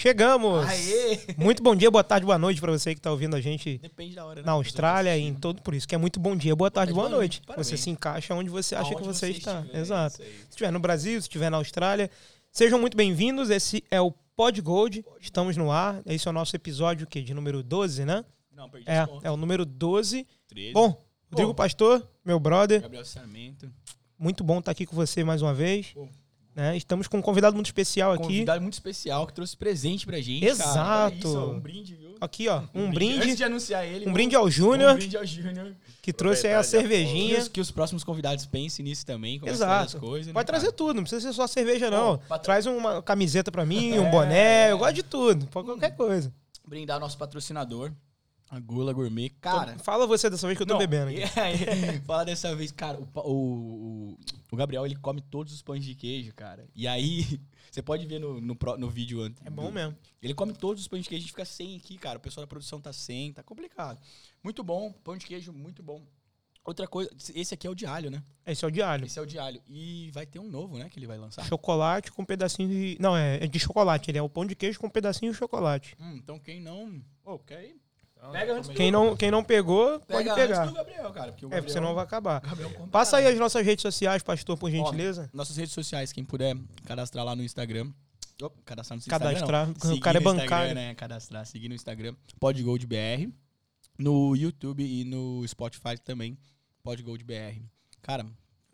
Chegamos! Aê! Muito bom dia, boa tarde, boa noite pra você que tá ouvindo a gente Depende da hora, né? na Austrália e em todo. Por isso que é muito bom dia, boa tarde, boa noite. Parabéns. Você se encaixa onde você acha Aonde que você, está. estiver, Exato. isso aí. Se estiver no Brasil, se estiver na Austrália, sejam muito bem-vindos. Esse é o Pod Gold. Estamos no ar. Esse é o nosso episódio que de número 12, né? Não, perdi É, é o número 12. 13. Bom, Rodrigo. Pastor, meu brother, Gabriel Sarmento. muito bom estar aqui com você mais uma vez. Bom. Né? Estamos com um convidado muito especial aqui. Convidado muito especial que trouxe presente pra gente. Exato. Cara. Isso, um brinde, viu? Aqui, ó, um brinde, Antes de anunciar ele. um brinde ao Um Júnior, brinde ao Júnior. que trouxe aí a cervejinha. que os próximos convidados pensem nisso também. a Exato. coisas. né, Pode trazer tudo, não precisa ser só cerveja, não. Bom, pat- Traz uma camiseta pra mim, um É. boné, eu gosto de tudo, pode qualquer coisa. Brindar nosso patrocinador, a Gula Gourmet. Cara, Então, fala você dessa vez que eu tô Não, bebendo aqui. e aí, Fala dessa vez, cara, o, o, o, Gabriel, ele come todos os pães de queijo, cara. E aí, você pode ver no, no, no vídeo antes. É bom mesmo. Ele come todos os pães de queijo, a gente fica sem aqui, cara. O pessoal da produção tá sem, tá complicado. Muito bom, pão de queijo, muito bom. Outra coisa, esse aqui é o de alho, né? Esse é o de alho. Esse é o de alho. E vai ter um novo, né, que ele vai lançar. Chocolate com pedacinho de. Não, é é de chocolate. Ele é o pão de queijo com pedacinho de chocolate. Hum, então quem não... Ô, Então, Pega antes. Quem não, quem não pegou, pode Pega pegar. antes do Gabriel, cara. Porque o É, Gabriel, porque senão vai acabar. Passa aí as nossas redes sociais, pastor, por gentileza. Nossas redes sociais, quem puder cadastrar lá no Instagram. Opa, cadastrar no Instagram. Cadastrar, não. o Seguir cara é no Instagram, bancário. né? Cadastrar, seguir no Instagram. PodGoldBR. No YouTube e no Spotify também. PodGoldBR. Cara,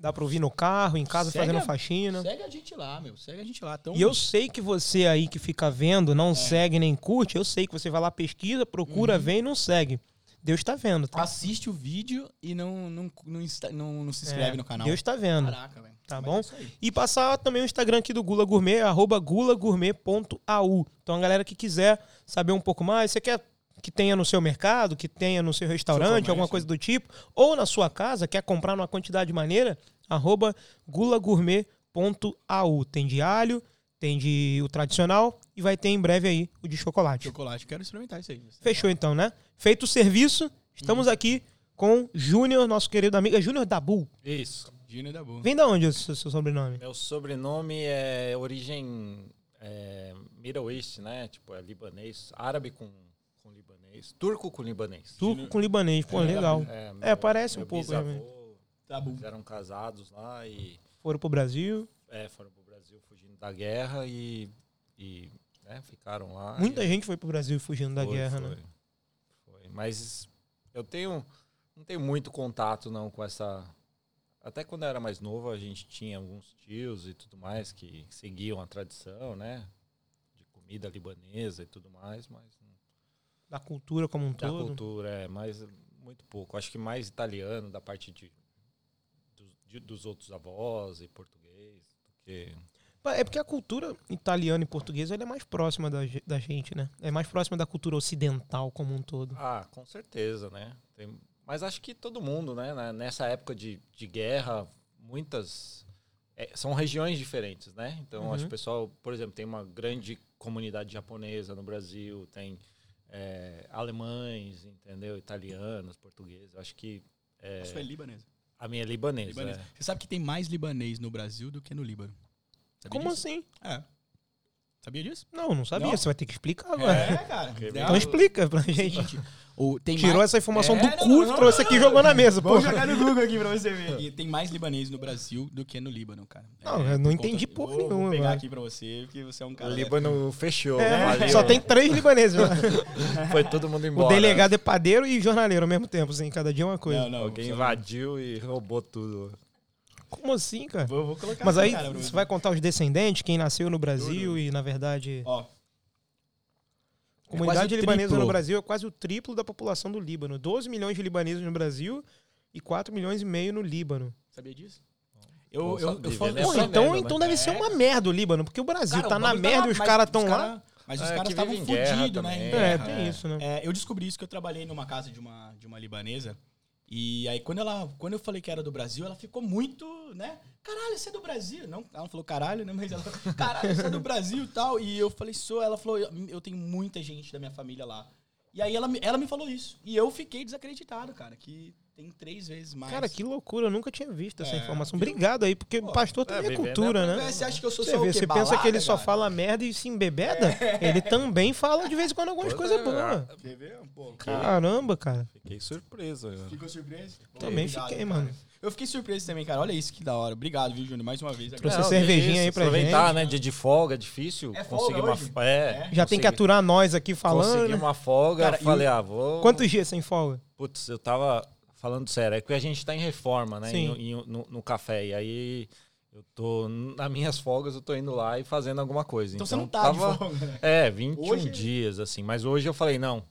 Dá pra ouvir no carro, em casa, Segue fazendo a- faxina. segue a gente lá, meu. Segue a gente lá. Então, E eu sei que você aí que fica vendo, É. não segue nem curte, eu sei que você vai lá, pesquisa, procura, Uhum. vem e não segue. Deus tá vendo, tá? assiste o vídeo e não, não, não, não- não se inscreve É, no canal. Deus tá vendo. Caraca, velho. Tá Mas bom? é. E passar também o Instagram aqui do Gula Gourmet, arroba gulagourmet.au. Então a galera que quiser saber um pouco mais, você quer que tenha no seu mercado, que tenha no seu restaurante, comércio. alguma coisa do tipo, ou na sua casa, quer comprar numa quantidade maneira, arroba gulagourmet.au. Tem de alho, tem de o tradicional e vai ter em breve aí o de chocolate. Chocolate, quero experimentar isso aí. Fechou então, né? Feito o serviço, estamos aqui com Júnior, nosso querido amigo. É Júnior Dabu. Isso. Gino da boa. Vem da onde o seu, seu sobrenome? Meu sobrenome é origem é, Middle East, né? Tipo, é libanês, árabe com, com libanês, turco com libanês. Turco com libanês. Pô, legal. É, É, parece um meu pouco, bisavô. Tá bom. Eles eram casados lá e Foram pro Brasil. é, foram pro Brasil fugindo da guerra e, e né, ficaram lá. Muita e, gente foi pro Brasil fugindo da foi, guerra, foi, né? Foi. Mas eu tenho não tenho muito contato não com essa até quando eu era mais novo a gente tinha alguns tios e tudo mais que seguiam a tradição, né? De comida libanesa e tudo mais, mas Da cultura como um da todo. cultura é mais muito pouco. Acho que mais italiano da parte de de- dos outros avós e português do que É porque a cultura italiana e portuguesa ela é mais próxima da, da gente, né? É mais próxima da cultura ocidental como um todo. Ah, com certeza, né? Tem- mas acho que todo mundo, né? Nessa época de, de guerra, muitas. é, são regiões diferentes, né? Então, acho Uhum. que o pessoal, por exemplo, tem uma grande comunidade japonesa no Brasil, tem é, alemães, entendeu? Italianos, portugueses. Acho que é, A sua é libanesa. A minha é libanesa. Libanês. é. Você sabe que tem mais libanês no Brasil do que no Líbano? Sabia Como disso? assim? É. Sabia disso? Não, não sabia. Não? Você vai ter que explicar agora. É, cara. Então explica pra gente. O, Tirou mais... essa informação É, do não, cu, não, trouxe aqui e jogou na mesa, pô. Vamos jogar no Google aqui pra você ver. E tem mais libanês no Brasil do que no Líbano, cara. Não, eu por não conta- entendi eu porra vou, nenhuma, Vou pegar mano. aqui pra você, porque você é um O cara... Líbano fechou. É, valeu. só tem três libaneses. lá. Foi todo mundo O embora. delegado é padeiro e jornaleiro ao mesmo tempo, assim, cada dia é uma coisa. Não, não. Alguém invadiu e roubou tudo. Como assim, cara? Vou, vou colocar Mas aí cara, você vai contar os descendentes, quem nasceu no Brasil Tudo. e, na verdade, Ó, a comunidade quase o libanesa triplo. no Brasil é quase o triplo da população do Líbano. 12 milhões de libaneses no Brasil e 4 milhões e meio no Líbano. sabia disso? Eu, eu, eu, falo... né? Pô, então, merda, né? então deve ser É. uma merda o Líbano, porque o Brasil Cara, tá o na tá merda lá, e os caras estão os lá. cara- Mas os É, caras estavam fodidos, né? também. em É, guerra. tem isso, né? É, eu descobri isso que eu trabalhei numa casa de uma, de uma libanesa. E aí, quando, ela, quando eu falei que era do Brasil, ela ficou muito, né? Caralho, você é do Brasil. Não, ela não falou caralho, né? Mas ela falou, caralho, você é do Brasil e tal. E eu falei, sou. Ela falou, eu, tenho muita gente da minha família lá. E aí ela, ela me falou isso. E eu fiquei desacreditado, cara. Que tem três vezes mais. Cara, que loucura, eu nunca tinha visto essa É, informação. viu? Obrigado aí, porque Pô, pastor também é, cultura, é né? É, Você acha que eu sou Você só o vê, quê? você pensa que ele Balada, só cara? fala merda e se embebeda, ele também fala de vez em quando algumas coisas é, boas. Pô, Caramba, cara. Fiquei surpreso. eu- ficou surpreso? Também obrigado, fiquei, cara. mano. Eu fiquei surpreso também, cara. Olha isso que da hora. Obrigado, viu, Júnior? Mais uma vez. Trouxe a cervejinha aí pra Aproveitar, gente. né? Dia de folga, é difícil É folga conseguir uma... hoje? É, É. Já tem que aturar nós aqui falando. Consegui né? uma folga, Cara, falei, ah, vou... Quantos dias sem folga? Putz, eu tava falando sério, é que a gente tá em reforma, né? Sim. em- em- no, no café. E aí eu tô, nas minhas folgas, eu tô indo lá e fazendo alguma coisa. Então, você não tá tava, de folga, né? É, 21 Hoje- dias, assim. Mas hoje eu falei, não,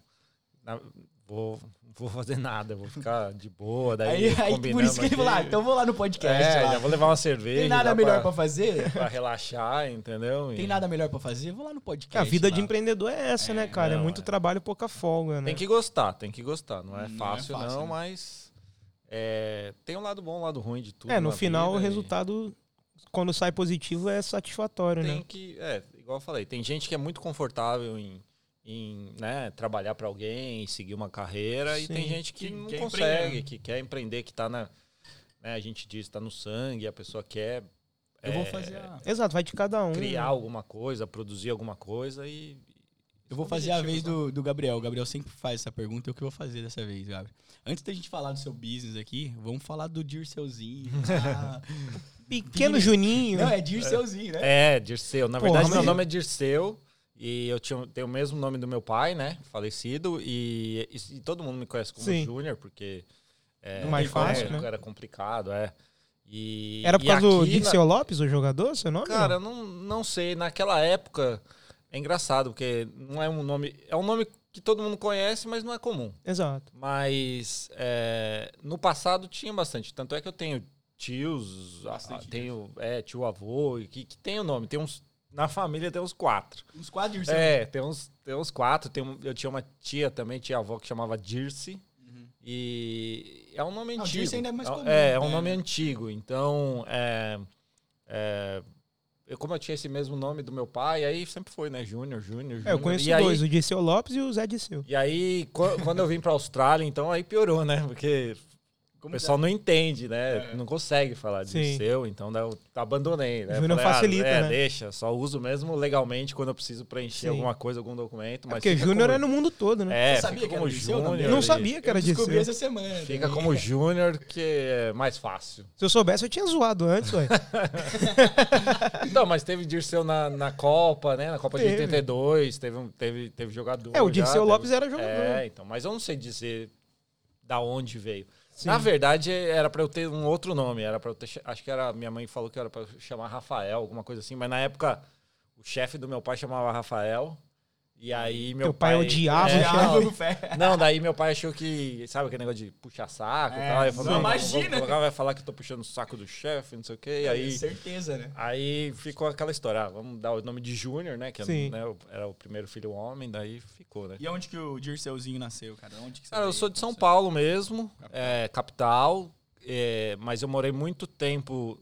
na- vou, vou fazer nada, vou ficar de boa. Daí Aí, aí por isso que ele falou, ah, então eu vou lá no podcast. É, lá. já vou levar uma cerveja. Tem nada melhor pra pra, fazer? pra relaxar, entendeu? Tem E nada melhor pra fazer? Vou lá no podcast. a vida lá. de empreendedor é essa, né, cara? É não, muito é. trabalho e pouca folga, né? Tem que gostar, tem que gostar. Não é Não é fácil, não, fácil, né? mas é, tem um lado bom, um lado ruim de tudo. É, no na final o vida e- resultado, quando sai positivo, é satisfatório, tem né? que, é, igual eu falei, tem gente que é muito confortável em, em né, trabalhar para alguém, seguir uma carreira, e Sim. tem gente que, Que não consegue, empreender, né? que quer empreender, que tá na, né, a gente diz, tá no sangue, a pessoa quer Eu vou é, fazer a... Exato, vai de cada um. criar né? alguma coisa, produzir alguma coisa e Eu vou fazer a vez do, do Gabriel. O Gabriel sempre faz essa pergunta. Eu que vou fazer dessa vez, Gabriel. Antes da gente falar do seu business aqui, vamos falar do Dirceuzinho. Ah, Pequeno Juninho. não, é Dirceuzinho, né? É, Dirceu. Na Porra, verdade, meu mas- nome é Dirceu. E eu tinha, tenho o mesmo nome do meu pai, né? Falecido. E, e- e todo mundo me conhece como. Júnior, porque. É, Mais fácil, é, né? Era complicado, é. E, Era por e causa do aqui na- Dirceu Lopes, o jogador, seu nome? Cara, não, não sei. Naquela época. É engraçado, porque não é um nome. É um nome que todo mundo conhece, mas não é comum. Exato. Mas é, no passado tinha bastante. Tanto é que eu tenho tios, Bastante a- tenho é, tio avô, que, que tem o nome. Tem uns, na família tem uns quatro. Uns quatro Dirceu. É, tem uns, tem uns quatro. Tem um- eu tinha uma tia também, tia avó, que chamava Dirce. Uhum. E é um nome Não, antigo. Dirce ainda é mais comum, É, é um né? nome antigo. Então, é, é, eu, como eu tinha esse mesmo nome do meu pai, aí sempre foi, né? Júnior, Júnior, É, eu Júnior. conheço E aí- dois, o Dirceu Lopes e o Zé Dirceu. e aí, qu- quando eu vim pra Austrália, então aí piorou, né? Porque o pessoal não entende, né? É. Não consegue falar Sim. de seu, então daí eu abandonei, né? Júnior Falei, ah, facilita, é, né? deixa, só uso mesmo legalmente quando eu preciso preencher Sim. alguma coisa, algum documento. Mas Porque fica Júnior como- é no mundo todo, né? É, Você sabia fica que era como? Júnior. Não sabia que era Eu descobri essa semana. Fica também. como Júnior, que é mais fácil. Se eu soubesse, eu tinha zoado antes, ué. Não, mas teve Dirceu na, na Copa, né? Na Copa de Teve. 82, teve, um- teve, teve jogador. É, o já, Dirceu teve- Lopes era jogador. É, então, mas eu não sei dizer da onde veio. Sim. Na verdade, era pra eu ter um outro nome. Era para eu ter. ch- Acho que era. Minha mãe falou que era eu chamar Rafael, alguma coisa assim. Mas na época, o chefe do meu pai chamava Rafael. E aí meu Teu pai odiava é, o pé. Não, daí meu pai achou que. Sabe aquele negócio de puxar saco É, e tal? Eu falei, não, imagina. Vou colocar, vai falar que eu tô puxando o saco do chefe, não sei o quê. E aí. Certeza, né? Aí ficou aquela história, ah, vamos dar o nome de Júnior, né? Que é, Sim. né, o- era o primeiro filho homem, daí ficou, né? E onde que o Dirceuzinho nasceu, cara? Onde que você Cara, eu sou de São Paulo mesmo, é, capital, é, mas eu morei muito tempo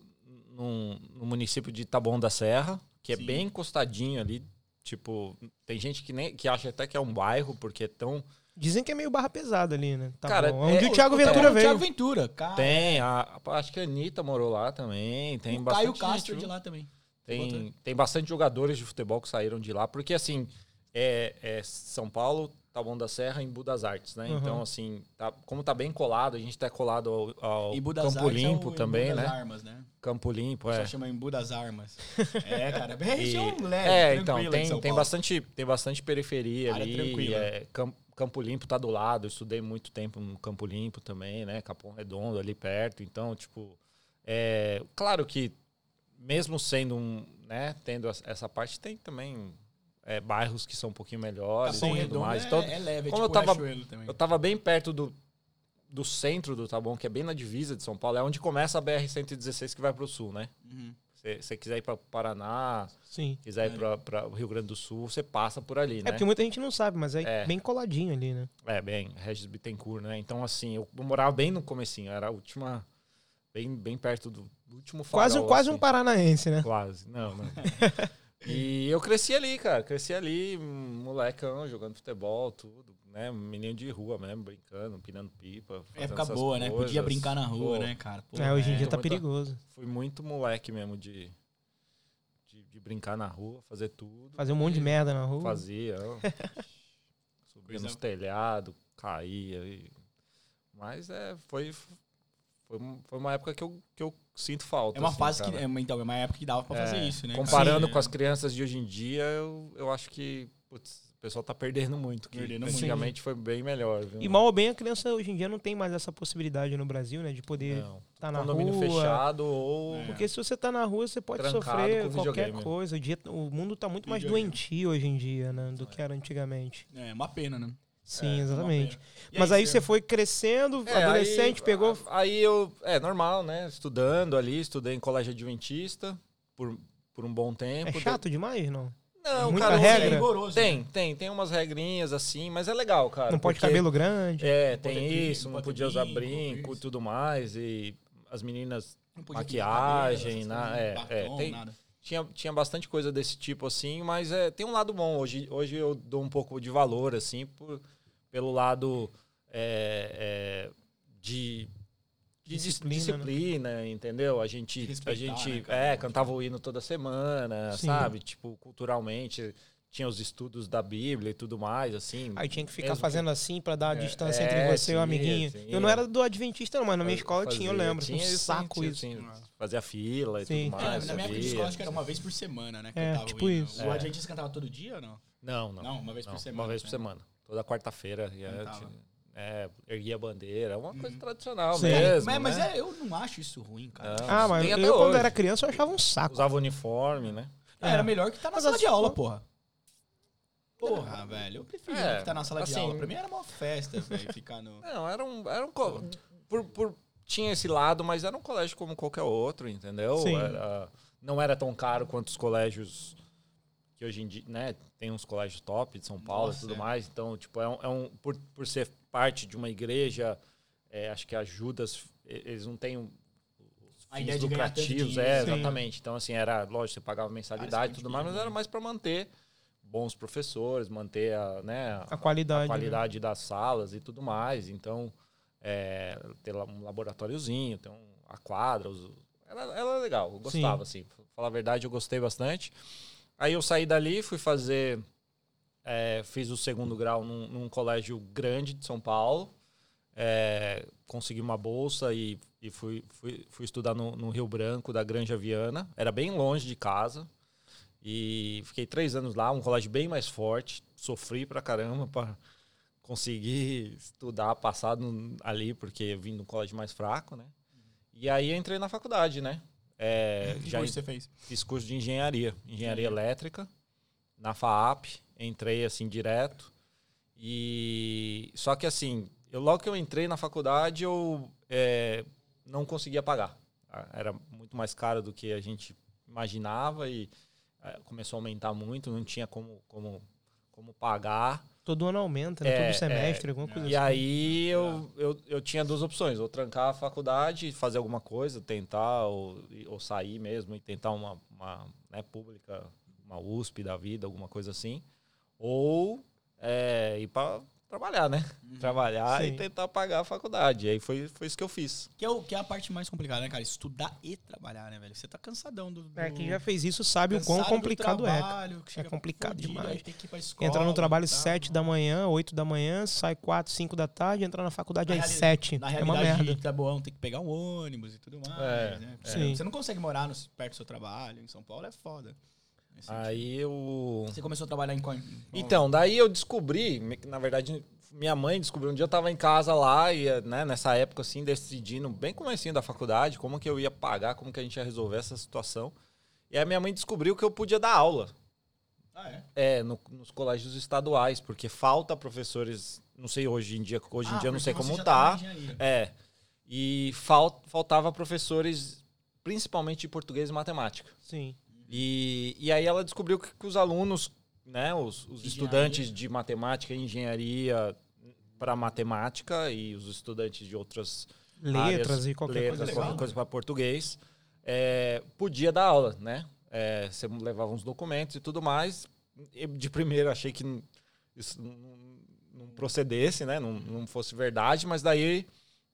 num- no município de Taboão da Serra, que é Sim. bem encostadinho ali. Tipo, tem gente que, nem, que acha até que é um bairro, porque é tão. Dizem que é meio barra pesada ali, né? Tá Cara, bom. é- Onde o Thiago o- Ventura o veio. Thiago Ventura, cara. Tem, a, a- acho que a Anitta morou lá também. Tem o bastante Caio Castro gente, de lá também. Tem, tem bastante jogadores de futebol que saíram de lá, porque assim, é, é São Paulo, Taboão da Serra e Embu das Artes, né? Uhum. Então, assim, tá- como tá bem colado, a gente tá colado ao, ao Campo Artes é o Limpo Embu também, das né? Armas, né? Campo Limpo, Só é. chama Embu das Armas. É, cara, bem E- região leve, é, então, tem, tem, bastante, tem bastante periferia Área ali. tranquila. é, Cam- Campo Limpo tá do lado, eu estudei muito tempo no Campo Limpo também, né? Capão Redondo ali perto. Então, tipo, é, claro que mesmo sendo um, né, tendo essa parte, tem também é, bairros que são um pouquinho melhores Capão e tudo mais. é, Então, é leve, é como eu tipo tava- Riachuelo também. eu tava bem perto do, do centro do Taboão, que é bem na divisa de São Paulo, é onde começa a BR-116 que vai pro sul, né? Uhum. Se você quiser ir para Paraná, Sim. quiser ir para o Rio Grande do Sul, você passa por ali, É né? porque muita gente não sabe, mas é, É. bem coladinho ali, né? É, bem, Regis Bittencourt, né? Então, assim, eu morava bem no comecinho, era a última, bem, bem perto do último farol. Quase, quase um assim. paranaense, né? Quase, não, não. E eu cresci ali, cara. Cresci ali, molecão, jogando futebol, tudo, né? Menino de rua mesmo, brincando, pinando pipa. Época essas boa, né? Podia coisas. brincar na rua, Pô, né, cara? Pô, É, hoje em é. dia tá perigoso. Fui muito moleque mesmo de, de, de brincar na rua, fazer tudo. Fazer um monte de merda na rua. Fazia. Subia nos telhados, caía. e- Mas é, foi, foi, foi uma época que eu, que eu sinto falta. É uma assim, fase que. cara. é uma- Então, é uma época que dava pra fazer É, isso, né? Comparando Sim, com é. as crianças de hoje em dia, eu, eu acho que putz, o pessoal tá perdendo muito. Que Perdendo muito. antigamente foi bem melhor. Viu? E mal ou bem a criança hoje em dia não tem mais essa possibilidade no Brasil, né? De poder estar na condomínio rua. fechado ou. É. Porque se você tá na rua, você pode Trancado sofrer qualquer coisa. O, dia, o mundo tá muito mais Videogame. doentio hoje em dia, né? Do que era antigamente. É, uma pena, né? Sim, É, exatamente. Mas aí Fer? você foi crescendo, É, adolescente, aí, pegou. Aí eu. É normal, né? Estudando ali, estudei em colégio adventista por, por um bom tempo. É chato demais, não? Não, Muita cara, regra? tem- rigoroso, Tem, né? tem, tem umas regrinhas assim, mas é legal, cara. não pode cabelo grande. É, tem isso, não podia usar brinco, brinco e tudo mais. E as meninas Não podia pintar maquiagem, cabelo, na- essas é, é, batom, tem- nada. tinha, tinha bastante coisa desse tipo assim, mas é, tem um lado bom. Hoje, hoje eu dou um pouco de valor, assim, por, pelo lado é, é, de, de Disciplina, disciplina, né? entendeu? A gente, a gente né, cara? é, cantava o hino toda semana, Sim. sabe? Tipo, culturalmente. Tinha os estudos da Bíblia e tudo mais, assim. Aí tinha que ficar fazendo assim pra dar a É, distância é, entre você e o amiguinho. tinha. Eu não era do Adventista, não, mas na minha escola Fazia- tinha, eu lembro. Tinha um isso, saco tinha, isso. tinha, fazia fila e Sim. tudo É, mais. na minha época de escola, acho que era uma vez por semana, né? que É, o tipo hino. isso. O É. Adventista cantava todo dia ou não? Não, não. Não, uma vez por Não, semana, Uma vez por né? semana. Toda quarta-feira. e é, É, erguia a bandeira. É uma coisa Uhum. tradicional Sim. mesmo. mas mas né? é, eu não acho isso ruim, cara. Não. Ah, mas eu quando era criança eu achava um saco. Usava uniforme, né? É, Era melhor que tá na Mas sala de aula, porra. Porra, velho. Eu preferia É, que tá na sala de assim- aula. Pra mim era uma festa, velho, ficar no. Não, era um. Era um co- por, por- tinha esse lado, mas era um colégio como qualquer outro, entendeu? Sim. Era- não era tão caro quanto os colégios que hoje em dia, né? Tem uns colégios top de São Paulo Nossa, e tudo é. mais. Então, tipo, é um. é um- por, por ser parte de uma igreja, é, acho que ajuda. Eles não têm. um- A fins lucrativos, dinheiro. é, Sim. exatamente. Então, assim, era, lógico, você pagava mensalidade e tudo mais, mas era mais para manter bons professores, manter a, né, A qualidade. a né? qualidade das salas e tudo mais. Então, é, ter lá um laboratóriozinho, ter um, a quadra. os- era, era legal, eu gostava, assim. Pra falar a verdade, eu gostei bastante. Aí eu saí dali, fui fazer. é, fiz o segundo grau num, num colégio grande de São Paulo. É, consegui uma bolsa e, e fui, fui, fui estudar no, no Rio Branco, da Granja Viana. Era bem longe de casa. E fiquei três anos lá, um colégio bem mais forte. Sofri pra caramba pra conseguir estudar, passar no- ali, porque vim de um colégio mais fraco, né? E aí entrei na faculdade, né? É, Que já curso você fez? fiz curso de engenharia, engenharia Entendi. elétrica, na FAAP, entrei assim direto. E só que assim, eu logo que eu entrei na faculdade, eu é, não conseguia pagar. Era muito mais caro do que a gente imaginava e é, começou a aumentar muito, não tinha como, como, como pagar. Todo ano aumenta, né? É, Todo semestre, alguma coisa E assim. aí eu, eu, eu tinha duas opções, ou trancar a faculdade, fazer alguma coisa, tentar, ou, ou sair mesmo e tentar uma, uma né, pública, uma USP da vida, alguma coisa assim. Ou é, ir para trabalhar, né? Trabalhar Sim. e tentar pagar a faculdade. E aí foi, foi isso que eu fiz. Que é, o, que é a parte mais complicada, né, cara? Estudar e trabalhar, né, velho? Você tá cansadão do. do É, quem já fez isso sabe o cansado quão do complicado é. trabalho, que chega complicado fudido, demais. aí tem que ir pra escola, Entra no trabalho e tal. 7 da manhã, 8 da manhã, sai 4, 5 da tarde, entra na faculdade Na às reali- 7. Na É uma realidade, merda. de Taboão tem que pegar um ônibus e tudo mais. É, né? é. Sim. Você não consegue morar no- perto do seu trabalho, em São Paulo é foda. Aí eu. Você começou a trabalhar em qual- Então, daí eu descobri, na verdade, minha mãe descobriu, um dia eu tava em casa lá, e né, nessa época, assim, decidindo, bem comecinho da faculdade, como que eu ia pagar, como que a gente ia resolver essa situação. E aí minha mãe descobriu que eu podia dar aula, Ah, é? é, no- nos colégios estaduais, porque falta professores, não sei hoje em dia, hoje em Ah, dia eu não sei como tá. É, e fal, faltava professores, principalmente de português e matemática. Sim. E, e aí ela descobriu que, que os alunos, né, os, os estudantes de matemática e engenharia para matemática e os estudantes de outras Letras áreas, e qualquer letras, coisa. legal. qualquer coisa para português, é, podia dar aula, né? é, você levava uns documentos e tudo mais. E de primeiro achei que isso não procedesse, né? Não, não fosse verdade, mas daí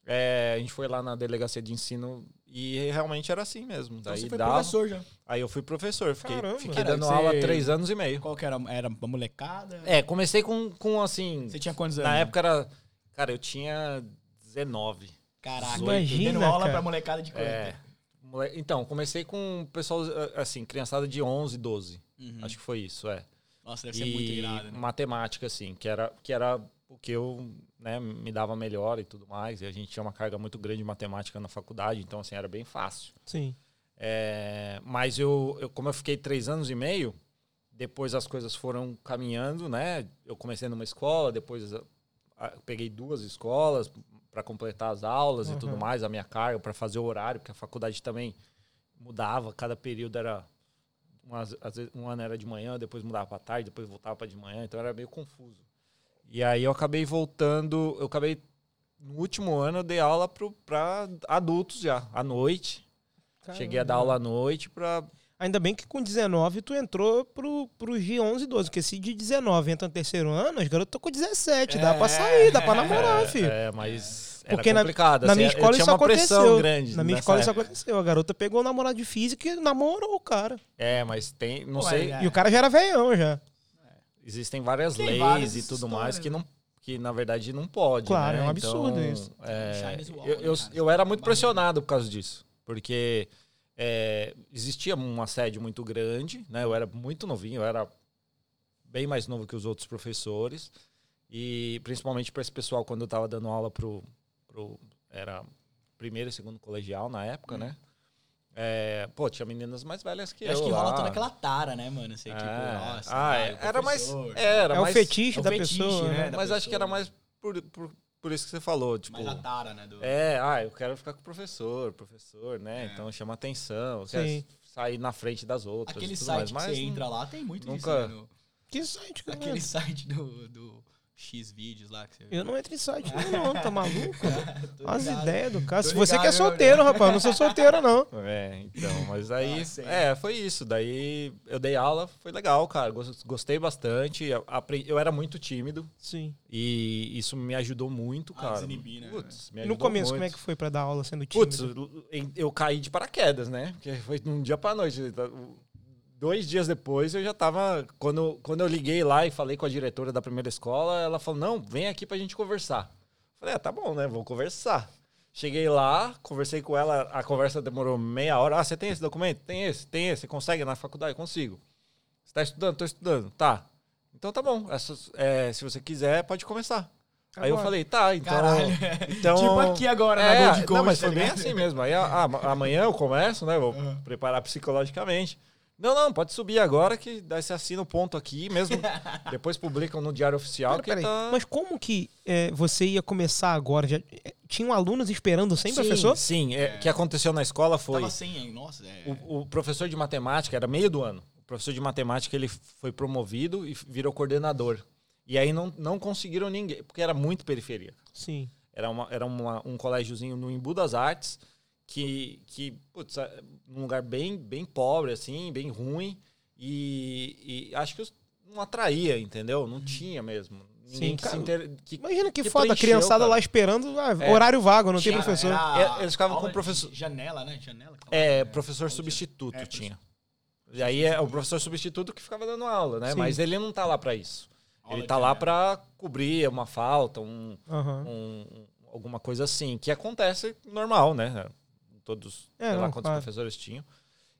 é, a gente foi lá na delegacia de ensino e realmente era assim mesmo. Então Daí você foi dava- professor já. Aí eu fui professor, fiquei, Caramba. fiquei Cara, dando você- aula há três anos e meio. Qual que era? Era uma molecada? É, comecei com, com assim. Você tinha quantos anos? Na época era. Cara, eu tinha 19. Caraca, Imagina, dando aula cara. pra molecada de quanto? É. Mole- Então, comecei com o pessoal, assim, criançada de 11, 12. Uhum. Acho que foi isso, é. Nossa, deve ser muito E irado, né? matemática, assim, que era, que era o que eu né, me dava melhor e tudo mais. E a gente tinha uma carga muito grande de matemática na faculdade, então, assim, era bem fácil. Sim. É, mas eu, eu, como eu fiquei três anos e meio, depois as coisas foram caminhando, né? Eu comecei numa escola, depois peguei duas escolas para completar as aulas e tudo Uhum. mais, a minha carga para fazer o horário, porque a faculdade também mudava, cada período era umas- às vezes, um ano era de manhã, depois mudava para tarde, depois voltava para de manhã, então era meio confuso. E aí eu acabei voltando, eu acabei no último ano eu dei aula para adultos já, à noite. Cheguei a dar aula à noite pra. Ainda bem que com 19 tu entrou pro, pro G11 e 12, porque se de 19 entra no terceiro ano, as garotas estão com 17, dá É. pra sair, dá pra namorar, filho. É, mas. Porque era na- complicado. Na assim, minha eu escola tinha isso uma pressão aconteceu. grande. Na minha escola isso época. aconteceu. A garota pegou o namorado de física e namorou o cara. É, mas tem. Não Pô, sei. é. E o cara já era veião já. Existem várias Tem leis várias e tudo histórias, mais que não. Que na verdade não pode. Claro, né? é um absurdo Então, isso. é, eu, eu, eu era muito pressionado por causa disso. Porque é, existia um assédio muito grande, né? Eu era muito novinho, eu era bem mais novo que os outros professores. E principalmente para esse pessoal, quando eu estava dando aula pro, pro. Era primeiro e segundo colegial na época, né? É, pô, tinha meninas mais velhas que Eu eu. acho que rola lá. toda aquela tara, né, mano? Você, É. tipo, nossa, ah, é, o era mais. professor, Era É o mais, fetiche é o da fetiche, pessoa, né? né? da Mas acho que era pessoa. mais por, por, por isso que você falou. Tipo, Mais a tara, né? Do... é, ah, eu quero ficar com o professor, professor, né? É. Então chama atenção, Sim. quer sair na frente das outras. Aquele e tudo site mais, que mas você não- entra lá tem muito nunca- disso, né? No- Que site, cara? Aquele site do, do X vídeos lá que você Eu não entro em site nenhum, não, tá maluco? As ideias do cara. Se você que é solteiro, rapaz, eu não sou solteiro, não. É, então, mas aí. Ah, é, foi isso. Daí eu dei aula, foi legal, cara. gos- Gostei bastante. eu era muito tímido Sim. e isso me ajudou muito, Ah, cara. desinibir, né? Putz, me E no ajudou começo, como é muito. que foi pra dar aula sendo tímido? Putz, eu- eu caí de paraquedas, né? Porque foi de um dia pra noite. Dois dias depois eu já tava. Quando, quando eu liguei lá e falei com a diretora da primeira escola, ela falou: não, vem aqui pra gente conversar. Falei, ah, tá bom, né? Vou conversar. Cheguei lá, conversei com ela, a conversa demorou meia hora. Ah, você tem esse documento? Tem esse, tem esse. Você consegue na faculdade? Consigo. Você tá estudando? Tô estudando. Tá. Então tá bom. Essas- é, se você quiser, pode começar. Aí eu falei, tá, então. Caralho. então Tipo aqui agora, na é, Gold Coast, Não, mas tá foi bem ligado? assim mesmo. Aí ah, amanhã eu começo, né? Vou Uhum. preparar psicologicamente. Não, não, pode subir agora que daí você assina o ponto aqui mesmo. depois publicam no Diário Oficial Pera, tá... Mas como que é, você ia começar agora? Já, é, tinham alunos esperando sem sim, professor? Sim, é, o que aconteceu na escola foi... Tava sem, hein? Nossa, é... O, o professor de matemática, era meio do ano. O professor de matemática, ele foi promovido e virou coordenador. E aí não, não conseguiram ninguém, porque era muito periferia. Sim. Era, uma, era uma- um colégiozinho no Embu das Artes, que, que putz, é um lugar bem, bem pobre, assim, bem ruim. E, e acho que os- não atraía, entendeu? Não tinha mesmo. Ninguém Sim, que cara, se inter... que, Imagina que, que foda, a criançada cara. lá esperando, ah, É. horário vago, não tem Tinha- professor. era eles ficavam com o professor- Janela, né? Janela. É, né? professor substituto É, tinha. E aí é o professor substituto que ficava dando aula, né? Sim. Mas ele não tá lá para isso. Aula ele tá lá para cobrir uma falta, um, Aham. um- alguma coisa assim, que acontece normal, né? Todos, É, sei lá quantos claro. professores tinham.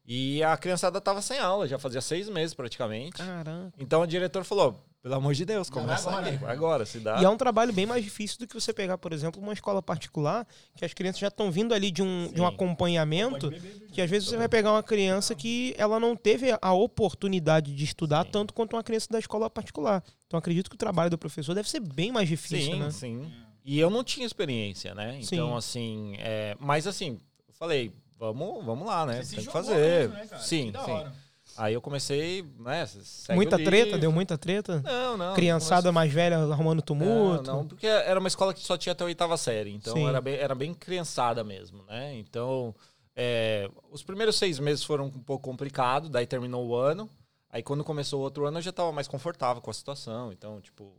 E a criançada tava sem aula, já fazia seis meses praticamente. Caramba. Então o diretor falou: pelo amor de Deus, começa agora. aí, vai agora, se dá. E é um trabalho bem mais difícil do que você pegar, por exemplo, uma escola particular, que as crianças já estão vindo ali de um, de um Sim. acompanhamento, que às vezes você vai pegar uma criança que ela não teve a oportunidade de estudar Sim. tanto quanto uma criança da escola particular. Então acredito que o trabalho do professor deve ser bem mais difícil, sim, né? sim. E eu não tinha experiência, né? Sim. Então, assim, é, mas assim, falei, vamos, vamos lá, né? Você se Tem que fazer. mesmo, né, sim, sim. Aí eu comecei, né? segue Muita treta, livro. deu muita treta. Não, não. Criançada mais velha arrumando Não, tumulto. não, porque era uma escola que só tinha até a oitava série, então Sim. era bem, era bem criançada mesmo, né? Então é, os primeiros seis meses foram um pouco complicados, daí terminou o ano. Aí quando começou o outro ano eu já estava mais confortável com a situação. Então, tipo,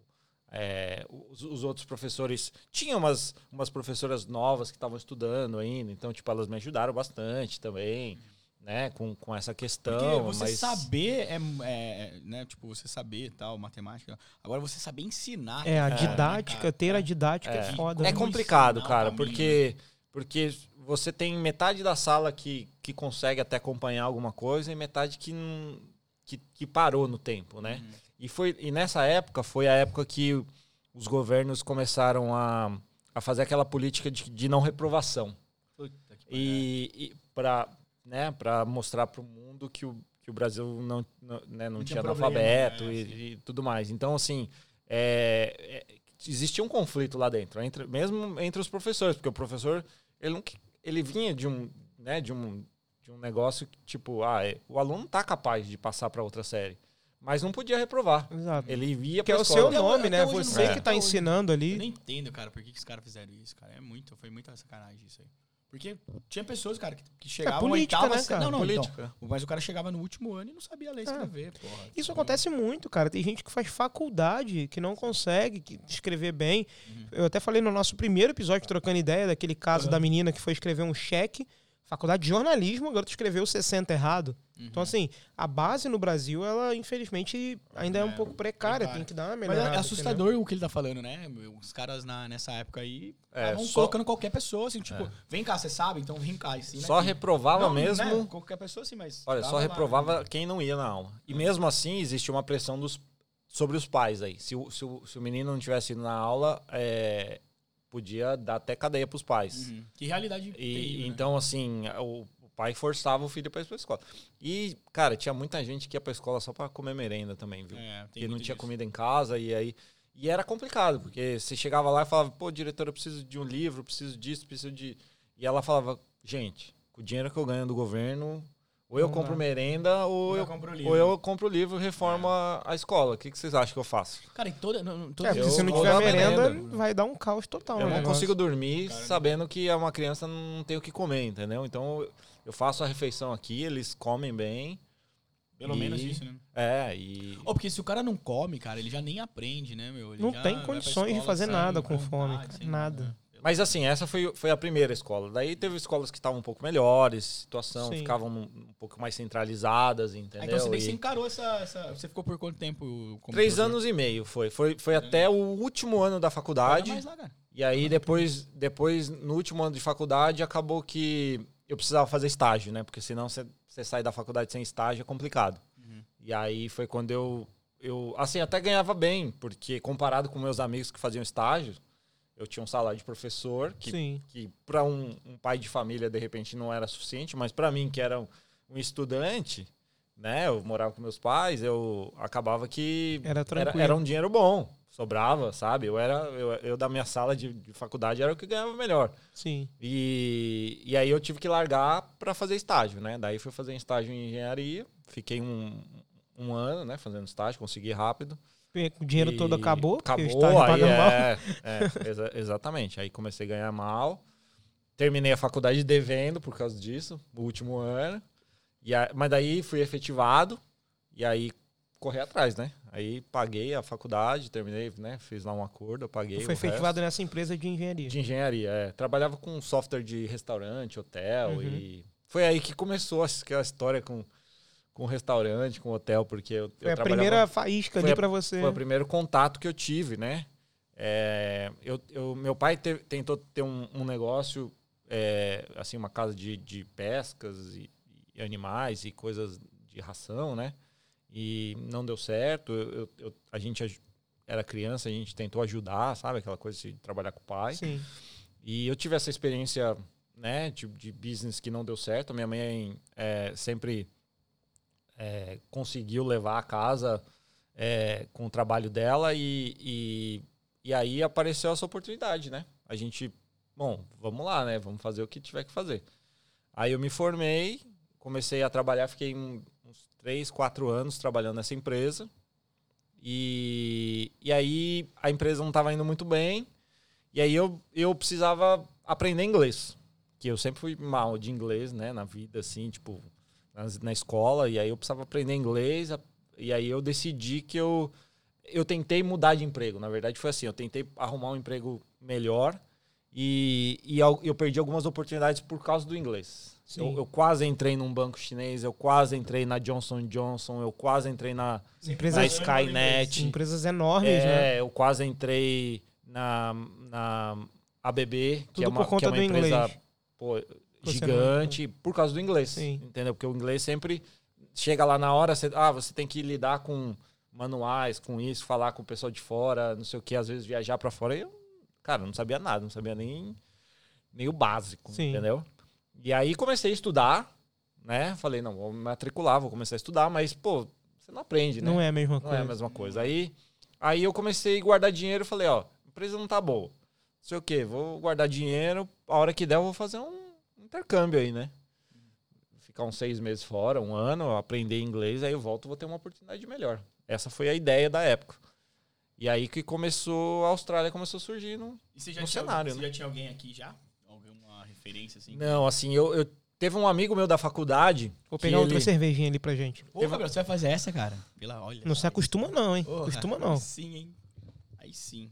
é, os, os, outros professores. Tinha umas, umas professoras novas que estavam estudando ainda, então, tipo, elas me ajudaram bastante também, né, com, com essa questão. Porque você mas... saber é, é, né, tipo, você saber tal, matemática. Agora você saber ensinar. É, a didática, né, ter a didática é, é foda. É complicado, cara, porque, porque você tem metade da sala que, que consegue até acompanhar alguma coisa e metade que, que, que parou no tempo, né? Uhum. E, foi, e nessa época foi a época que os governos começaram a, a fazer aquela política de, de não reprovação. E, e para né, mostrar para o mundo que o, que o Brasil não, não, né, não, não tinha analfabeto né? e, e, tudo mais. Então, assim, é, é, existia um conflito lá dentro, entre, mesmo entre os professores, porque o professor ele, não, ele vinha de um, né, de um, de um negócio que, tipo, ah, é, o aluno está capaz de passar para outra série mas não podia reprovar. Exato. Ele via Que é o seu nome, né? Você é. que tá ensinando ali. Eu nem entendo, cara, por que, que os caras fizeram isso, cara. É muito, foi muita sacanagem isso aí. Porque tinha pessoas, cara, que, que chegavam é política, oitava, né, cara? Não, não, política. Então, mas o cara chegava no último ano e não sabia ler e escrever, é. porra. Isso acontece muito, cara. Tem gente que faz faculdade, que não consegue escrever bem. Uhum. Eu até falei no nosso primeiro episódio, trocando ideia, daquele caso uhum. da menina que foi escrever um cheque Faculdade de jornalismo, o garoto escreveu 60 errado. Uhum. Então, assim, a base no Brasil, ela, infelizmente, ainda é, é um pouco precária. Tem que dar uma melhor. Mas é assustador entendeu? o que ele tá falando, né? Os caras na, nessa época aí é, estavam só... colocando qualquer pessoa, assim, tipo, é. vem cá, você sabe? Então vem cá. Assim, só reprovava não, mesmo. Né? Qualquer pessoa, assim, mas. Olha, só reprovava lá, né? quem não ia na aula. E mesmo assim, existia uma pressão dos, sobre os pais aí. Se o, se o, se o menino não tivesse ido na aula, é, podia dar até cadeia para os pais. Uhum. Que realidade. E terrível, né? então, né? assim, o, pai forçava o filho para ir para escola. E, cara, tinha muita gente que ia para escola só para comer merenda também, viu? É, porque não tinha disso. comida em casa e aí. E era complicado, porque você chegava lá e falava, pô, diretor, eu preciso de um livro, preciso disso, preciso de. E ela falava, gente, com o dinheiro que eu ganho do governo, ou eu compro merenda, ou eu, compro ou eu compro o livro e reformo é. a escola. O que, que vocês acham que eu faço? Cara, em toda. toda é, porque se não tiver merenda, merenda, vai dar um caos total. Eu não consigo dormir Cara, sabendo que uma criança não tem o que comer, entendeu? Então eu faço a refeição aqui, eles comem bem. Pelo e... menos isso, né? É, e. Oh, porque se o cara não come, cara, ele já nem aprende, né, meu? Ele não tem condições de fazer nada com fome, cara. Nada. Mas assim, essa foi, foi a primeira escola. Daí teve escolas que estavam um pouco melhores, situação, Sim. ficavam um, um, pouco mais centralizadas, entendeu? então você, e... você encarou essa, essa, Você ficou por quanto tempo? Três professor? anos e meio foi. Foi, foi é. até o último ano da faculdade. Lá, e aí depois, depois, no último ano de faculdade, acabou que eu precisava fazer estágio, né? Porque senão você, você sai da faculdade sem estágio é complicado. Uhum. E aí foi quando eu, eu. Assim, até ganhava bem, porque comparado com meus amigos que faziam estágio eu tinha um salário de professor, que, que para um, um, pai de família, de repente, não era suficiente, mas para mim, que era um, um, estudante, né? Eu morava com meus pais, eu acabava que era, era, era um dinheiro bom, sobrava, sabe? Eu era eu, eu da minha sala de, de, faculdade era o que ganhava melhor. Sim. E, e aí eu tive que largar para fazer estágio, né? Daí fui fazer estágio em engenharia, fiquei um, um ano, né, fazendo estágio, consegui rápido. O dinheiro e todo acabou. Acabou, aí é, é exa exatamente. Aí comecei a ganhar mal. Terminei a faculdade devendo por causa disso, o último ano. E a, mas daí fui efetivado e aí corri atrás, né? Aí paguei a faculdade, terminei, né? Fiz lá um acordo, eu paguei. Foi efetivado resto. nessa empresa de engenharia. De engenharia, é. Trabalhava com software de restaurante, hotel uhum. e foi aí que começou aquela história com com restaurante, com hotel, porque eu, foi eu a primeira faísca ali para você. Foi o primeiro contato que eu tive, né? É, eu, eu, meu pai te, tentou ter um, um negócio, é, assim, uma casa de, de pescas e, e, animais e coisas de ração, né? E não deu certo. Eu, eu, a gente era criança, a gente tentou ajudar, sabe? Aquela coisa de trabalhar com o pai. Sim. E eu tive essa experiência, né? De, de business que não deu certo. Minha mãe é, sempre é, conseguiu levar a casa é, com o trabalho dela e, e, e, aí apareceu essa oportunidade, né? A gente, bom, vamos lá, né? Vamos fazer o que tiver que fazer. Aí eu me formei, comecei a trabalhar, fiquei uns três, quatro anos trabalhando nessa empresa. E, e aí a empresa não estava indo muito bem. E aí eu, eu precisava aprender inglês. que eu sempre fui mal de inglês, né, na vida, assim, tipo, na, escola, e aí eu precisava aprender inglês, e aí eu decidi que eu, eu tentei mudar de emprego. Na verdade, foi assim, eu tentei arrumar um emprego melhor e, e eu, perdi algumas oportunidades por causa do inglês. Eu, eu quase entrei num banco chinês, eu quase entrei na Johnson Johnson, eu quase entrei na, Empresas- na Skynet. Empresas enormes, né? É, eu quase entrei na, na ABB, que Tudo é uma, por conta que é uma do empresa inglês. pô, Gigante, por causa do inglês. Sim. Entendeu? Porque o inglês sempre chega lá na hora, você, ah, você tem que lidar com manuais, com isso, falar com o pessoal de fora, não sei o que, às vezes viajar pra fora. Eu, cara, não sabia nada, não sabia nem, nem o básico, Sim. entendeu? E aí comecei a estudar, né? Falei, não, vou me matricular, vou começar a estudar, mas, pô, você não aprende, né? Não é a mesma Não coisa. é a mesma coisa. Aí, aí eu comecei a guardar dinheiro falei, ó, a empresa não tá boa. Não sei o quê, vou guardar dinheiro, a hora que der eu vou fazer um intercâmbio aí, né? Ficar uns seis meses fora, um ano, aprender inglês, aí eu volto vou ter uma oportunidade melhor. Essa foi a ideia da época. E aí que começou, a Austrália começou a surgir no... E você já, No tinha, cenário, você né? já tinha alguém aqui já? Alguma referência assim? Não, assim, eu, eu... Teve um amigo meu da faculdade... Vou pegar outra ele- cervejinha ali pra gente. Pô, Gabriel, você vai fazer essa, cara? Pela, olha. Não se acostuma não, hein? Porra, Costuma não. Aí sim, hein? Aí sim.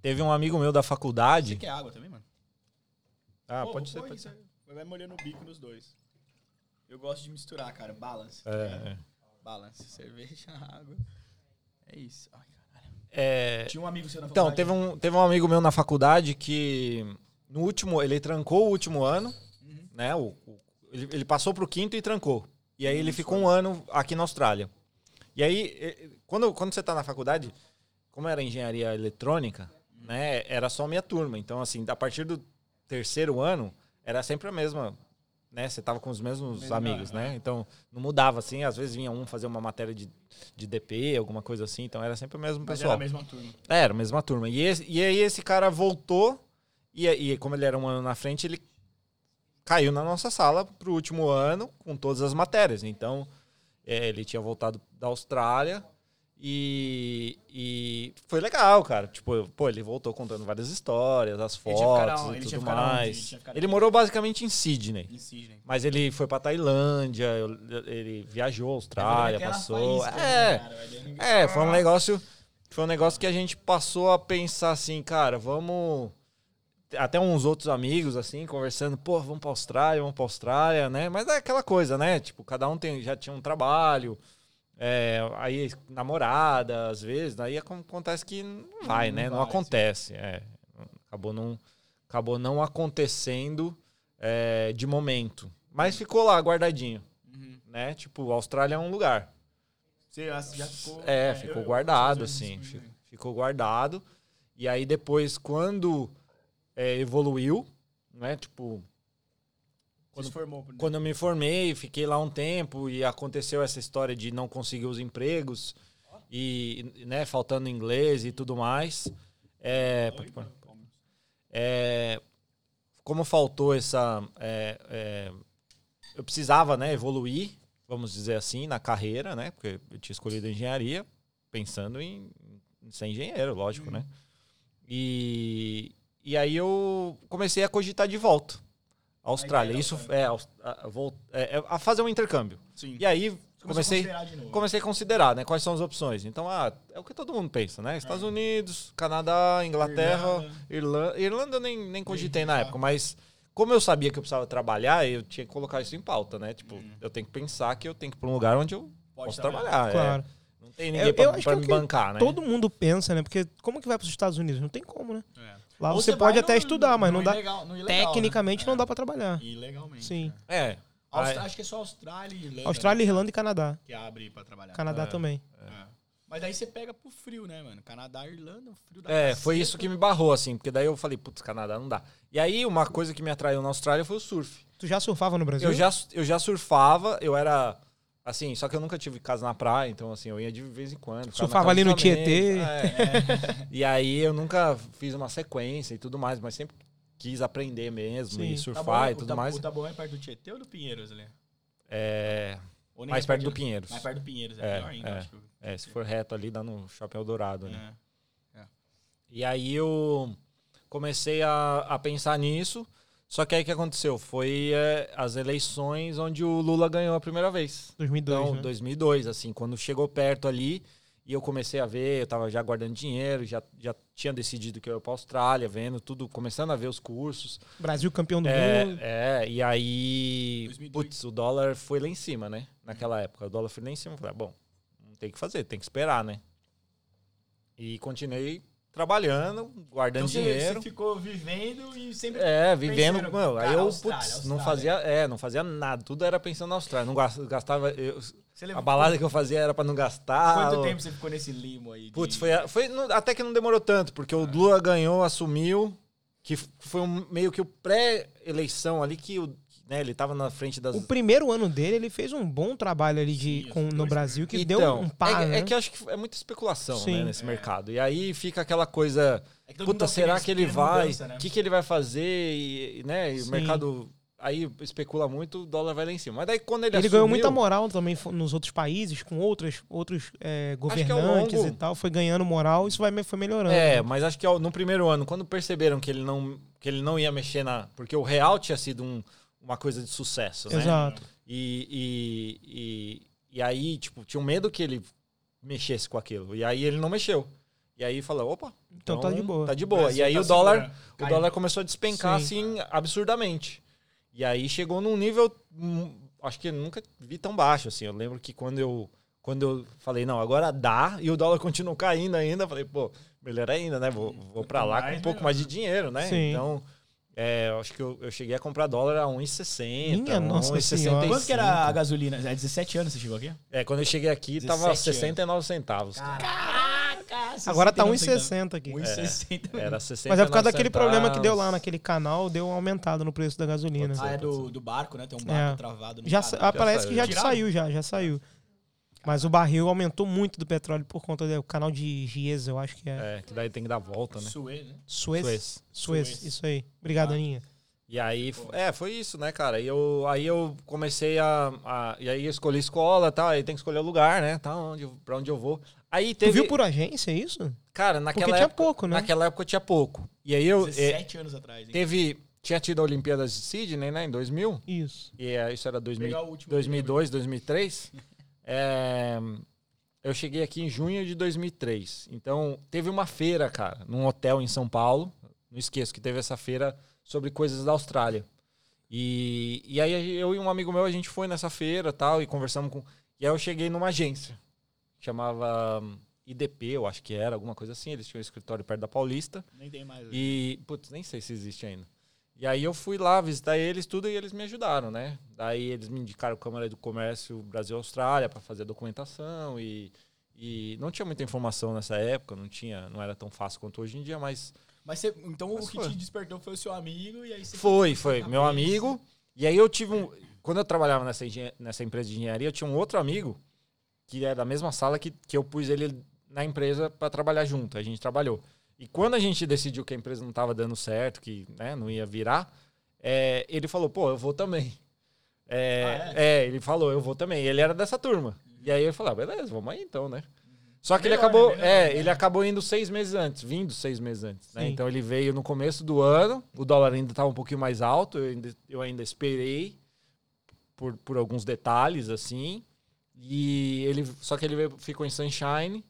Teve um amigo meu da Você faculdade... quer água também, mano? Ah, Pô, pode ser, pode ser. Vai molhando o bico nos dois. Eu gosto de misturar, cara. Balance. É, é. Balance. Cerveja, água. É isso. Ai, caralho. É, Tinha um amigo seu na Então, faculdade. teve um, teve um amigo meu na faculdade que no último, ele trancou o último ano, Uhum. né? O, o- ele, ele passou pro quinto e trancou. E aí ele ficou um ano aqui na Austrália. E aí, quando, quando você tá na faculdade, como era engenharia eletrônica, né? Era só minha turma. Então, assim, a partir do terceiro ano, era sempre a mesma, né? Você tava com os mesmos amigos, é. né? Então, não mudava, assim. Às vezes vinha um fazer uma matéria de, de DP, alguma coisa assim. Então, era sempre o mesmo Mas pessoal. era a mesma turma. É, Era a mesma turma. E, esse- e aí esse cara voltou, e, e como ele era um ano na frente, ele caiu na nossa sala pro último ano com todas as matérias. Então, é, ele tinha voltado da Austrália e, e foi legal, cara. Tipo, pô, ele voltou contando várias histórias, as fotos e tudo mais. Ele Ele morou basicamente em Sydney. Em Sydney. Mas ele foi pra Tailândia, ele viajou a Austrália, passou. faísca, É, né, cara? Vai dando- é, foi um negócio. Foi um negócio que a gente passou a pensar assim, cara, vamos. Até uns outros amigos, assim, conversando, pô, vamos pra Austrália, vamos pra Austrália, né? Mas é aquela coisa, né? Tipo, cada um tem, já tinha um trabalho, é, aí namorada, às vezes, daí acon- acontece que não vai, Não né? Não vai, sim. acontece. é. acabou, não, acabou não acontecendo é, de momento. Mas ficou lá guardadinho, Uhum. né? Tipo, Austrália é um lugar. Você já ficou... É, eu- ficou eu- guardado, eu- assim. eu- fi- Ficou guardado. E aí depois, quando é, evoluiu, né? Tipo, Se formou. por- quando eu me formei, fiquei lá um tempo e aconteceu essa história de não conseguir os empregos e, né, faltando inglês e tudo mais. É. É, como faltou essa. é, é, eu precisava né, evoluir, vamos dizer assim, na carreira, né? Porque eu tinha escolhido engenharia, pensando em, em ser engenheiro, lógico, né? E, e aí eu comecei a cogitar de volta. Austrália. Isso é, aus- a, vol- é, é, a fazer um intercâmbio. Sim. E aí Você começou a comecei considerar de novo. comecei a considerar, né? Quais são as opções. Então, ah, é o que todo mundo pensa, né? Estados Unidos, Canadá, Inglaterra, Irlanda. Irlanda. Nem, nem cogitei na época, mas como eu sabia que eu precisava trabalhar, eu tinha que colocar isso em pauta, né? Tipo, Uhum. eu tenho que pensar que eu tenho que ir pra um lugar onde eu Pode posso trabalhar. trabalhar. é. Claro. Não tem ninguém Eu- pra, eu acho pra que é me bancar, né? Todo mundo pensa, né? Porque como que vai para os Estados Unidos? Não tem como, né? É. Lá Ou você, vai pode até no- estudar, mas no não dá. ilegal- no ilegal, Tecnicamente né? não dá para trabalhar. É. Ilegalmente. Sim. é. É. Austra- Aí- Acho que é só Austrália e Irlanda. Austrália, né, Irlanda e Canadá. Que abre pra trabalhar. Canadá É. também. É. Mas daí você pega pro frio, né, mano? Canadá, Irlanda, o frio da É, caceta. foi isso que me barrou, assim, porque daí eu falei, putz, Canadá não dá. E aí, uma coisa que me atraiu na Austrália foi o surf. Tu já surfava no Brasil? Eu já, eu já surfava, eu era. Assim, só que eu nunca tive casa na praia, então assim, eu ia de vez em quando. Surfava ali no Tietê. é. E aí eu nunca fiz uma sequência e tudo mais, mas sempre quis aprender mesmo Sim. e Tá surfar bom, e o tudo Tab- mais. O Taboão é perto do Tietê ou do Pinheiros ali? É, mais é perto do Pinheiros. Mais perto do Pinheiros, é, É, pior ainda. é. acho que- É, se for reto ali, dá no Shopping Eldorado. Né? É. E aí eu comecei a, a pensar nisso. Só que aí o que aconteceu? Foi é, as eleições onde o Lula ganhou a primeira vez. 2002, Então, né? 2002, assim, quando chegou perto ali e eu comecei a ver, eu tava já guardando dinheiro, já, já tinha decidido que eu ia pra Austrália, vendo tudo, começando a ver os cursos. Brasil campeão do É, mundo. é, e aí, 2002. putz, o dólar foi lá em cima, né? Naquela época, o dólar foi lá em cima. Eu falei, ah, bom, não tem o que fazer, tem que esperar, né? E continuei trabalhando, guardando Então dinheiro. você ficou vivendo e sempre. É, vivendo. Pensando, Meu, aí cara, eu, Austrália, putz, Austrália. não fazia, é, não fazia nada. Tudo era pensando na Austrália. Não gas- gastava. eu- a balada que eu fazia era pra não gastar. Quanto ou- tempo você ficou nesse limo aí? de- Putz, foi, foi até que não demorou tanto, porque o Lula ganhou, assumiu, que foi um- meio que o pré-eleição ali, que o, né, ele tava na frente das. O primeiro ano dele, ele fez um bom trabalho ali de, Sim, com, no Brasil, que Então, deu um pá, é, né? é que acho que é muita especulação né, nesse É. mercado. E aí fica aquela coisa. É que Puta, tá será que ele vai? O né? que, que ele vai fazer? E, né, e o mercado aí especula muito, o dólar vai lá em cima. Mas daí quando ele, Ele ganhou assumiu, muita moral também nos outros países, com outros, outros é, Acho que ao governantes longo- e tal. Foi ganhando moral, isso vai, foi melhorando. É, mas acho que no primeiro ano, quando perceberam que ele não, que ele não ia mexer na. Porque o real tinha sido um- uma coisa de sucesso, né? Exato. E, e, e, e aí, tipo, tinha um medo que ele mexesse com aquilo. E aí ele não mexeu. E aí falou, opa, Então tá de boa. Tá de boa. E aí tá o dólar, segurando. o Caiu. dólar começou a despencar Sim. assim absurdamente. E aí chegou num nível, hum, acho que eu nunca vi tão baixo assim. Eu lembro que quando eu quando eu falei, não, agora dá, e o dólar continuou caindo ainda, falei, pô, melhor ainda, né? Vou, vou pra lá com um pouco mais de dinheiro, né? Sim. Então, é, eu acho que eu, eu cheguei a comprar dólar a 1,60. Minha nossa 1,65. senhora. Quanto que era a gasolina? É 17 anos você chegou aqui? É, quando eu cheguei aqui, tava 17 69 centavos. Caraca! Agora tá 1,60 1,60 aqui. 1,60. Era 69 Mas é por causa daquele problema que deu lá naquele canal, deu uma aumentada no preço da gasolina. Ah, é do, do barco, né? Tem um barco É. travado no Já, canal. ah, parece que já Tiraram? saiu, já, já saiu. Mas o barril aumentou muito do petróleo por conta do canal de Giesa, eu acho que é. É, que daí tem que dar volta, né? Suez, né? Suez. Suez. Suez, Suez. isso aí. Obrigado, Ah. Aninha. E aí, é, foi isso, né, cara? E eu, aí eu comecei a, a- E aí eu escolhi escola e tal, aí tem que escolher o lugar, né? Tá, onde, pra onde eu vou. Aí Tu teve. viu por agência isso? Cara, Porque naquela tinha época. pouco, né? Naquela época tinha pouco. E aí eu. é, 17 anos atrás, hein? teve. Tinha tido a Olimpíadas de Sydney, né, em 2000. Isso. E é, isso era 2000, Pegar o último 2002, 2003. É, eu cheguei aqui em junho de 2003. Então, teve uma feira, cara, num hotel em São Paulo. Não esqueço que teve essa feira sobre coisas da Austrália. E, e aí eu e um amigo meu, a gente foi nessa feira tal, e conversamos com... E aí eu cheguei numa agência. Chamava hum, IDP, eu acho que era, alguma coisa assim. Eles tinham um escritório perto da Paulista. Nem tem mais. E, putz, nem sei se existe ainda. E aí eu fui lá visitar eles tudo e eles me ajudaram, né? Daí eles me indicaram Câmara do Comércio Brasil-Austrália para fazer a documentação e, e não tinha muita informação nessa época, não tinha, não era tão fácil quanto hoje em dia, mas Mas você, então Mas o que foi. te despertou foi o seu amigo e aí você foi, foi meu cabeça. amigo. E aí eu tive um, quando eu trabalhava nessa, nessa empresa de engenharia, eu tinha um outro amigo que é da mesma sala que, que eu pus ele na empresa para trabalhar junto. A gente trabalhou. E quando a gente decidiu que a empresa não estava dando certo, que né, não ia virar, é, ele falou, pô, eu vou também. É, Ah, é, ele falou, eu vou também. Ele era dessa turma. E aí eu falei, ah, beleza, vamos aí então, né? Só que ele Melhor, acabou, né? Melhor, é, né? ele acabou indo seis meses antes, vindo seis meses antes. né? Então ele veio no começo do ano, o dólar ainda estava um pouquinho mais alto, eu ainda, eu ainda esperei por, por alguns detalhes, assim. E ele, só que ele veio- ficou em Sunshine,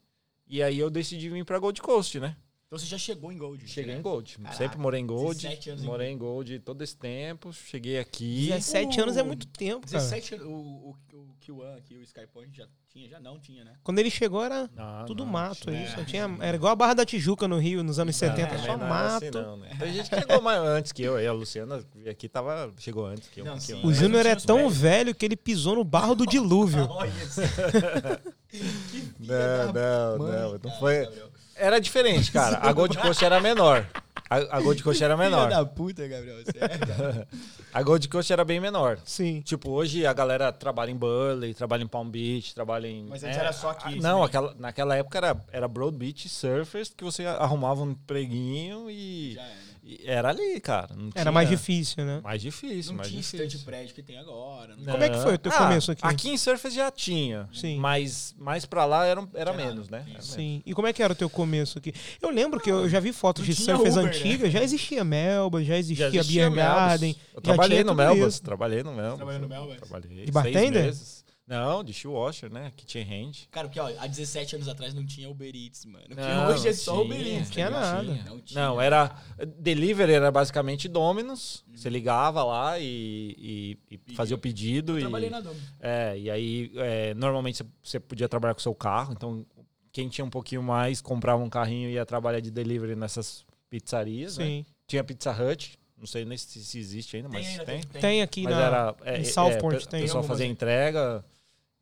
e aí eu decidi vir pra Gold Coast, né? Então você já chegou em Gold. Cheguei né? em Gold. Caraca, Sempre morei em Gold. 17 anos em Morei em Gold todo esse tempo. Cheguei aqui. 17 o- anos é muito tempo, cara. 17 anos, o, o, o Q1 aqui, o Skypoint já tinha, já não tinha, né? Quando ele chegou era Não, tudo não, mato. tinha- Aí só tinha, era igual a Barra da Tijuca no Rio, nos anos 70, Não, só também não era mato. assim, não, né? Tem gente que chegou mais antes que eu. aí A Luciana aqui tava, chegou antes que eu. Não. O. Júnior é tão velho que ele pisou no barro do dilúvio. Olha isso. que Não, da não, mãe, não. Não cara, foi. Era diferente, cara. A Gold Coast era menor. A, a Gold Coast era Filha menor. da puta, Gabriel. Você é, cara. A Gold Coast era bem menor. Sim. Tipo, hoje a galera trabalha em Burley, trabalha em Palm Beach, trabalha em. Mas antes é, era só aqui, a- assim, Não, né? aquela, naquela época era, era Broad Beach Surfers, que você arrumava um empreguinho e, Já é, né? E Era ali, cara. não Era mais tinha- difícil, né? Mais difícil, Não mais tinha esse tanto de difícil. prédio que tem agora. Não Não. Como é que foi o teu Ah, começo aqui? Aqui em Surface já tinha. Sim. Mas mais pra lá era, era menos, né? Era Sim. Sim. E como é que era o teu começo aqui? Eu lembro que eu já vi fotos de surfers Uber, né? antigas, já existia Melba, já existia, Já existia Beer Garden. Eu trabalhei no isso. Trabalhei no Melbas. Trabalhou no Melbas? Trabalhei. De bartender? Seis meses. Não, de shoe-washer, né? Kitchen hand. Cara, porque ó, há 17 anos atrás não tinha Uber Eats, mano. Porque Não, hoje é só tinha, Uber Eats. Não tinha tá ligado? nada. Não tinha. Não, era. Delivery era basicamente Domino's. Uhum. Você ligava lá e, e- e fazia o pedido. Eu e, trabalhei na Dom. É, e aí é, normalmente você- podia trabalhar com o seu carro, então quem tinha um pouquinho mais comprava um carrinho e ia trabalhar de delivery nessas pizzarias. né? Sim. Tinha Pizza Hut, não sei nem se, se existe ainda, Tem mas ainda, tem. tem. Tem aqui Mas na. era. É, em é, Southport é, tem O pessoal fazia aí. entrega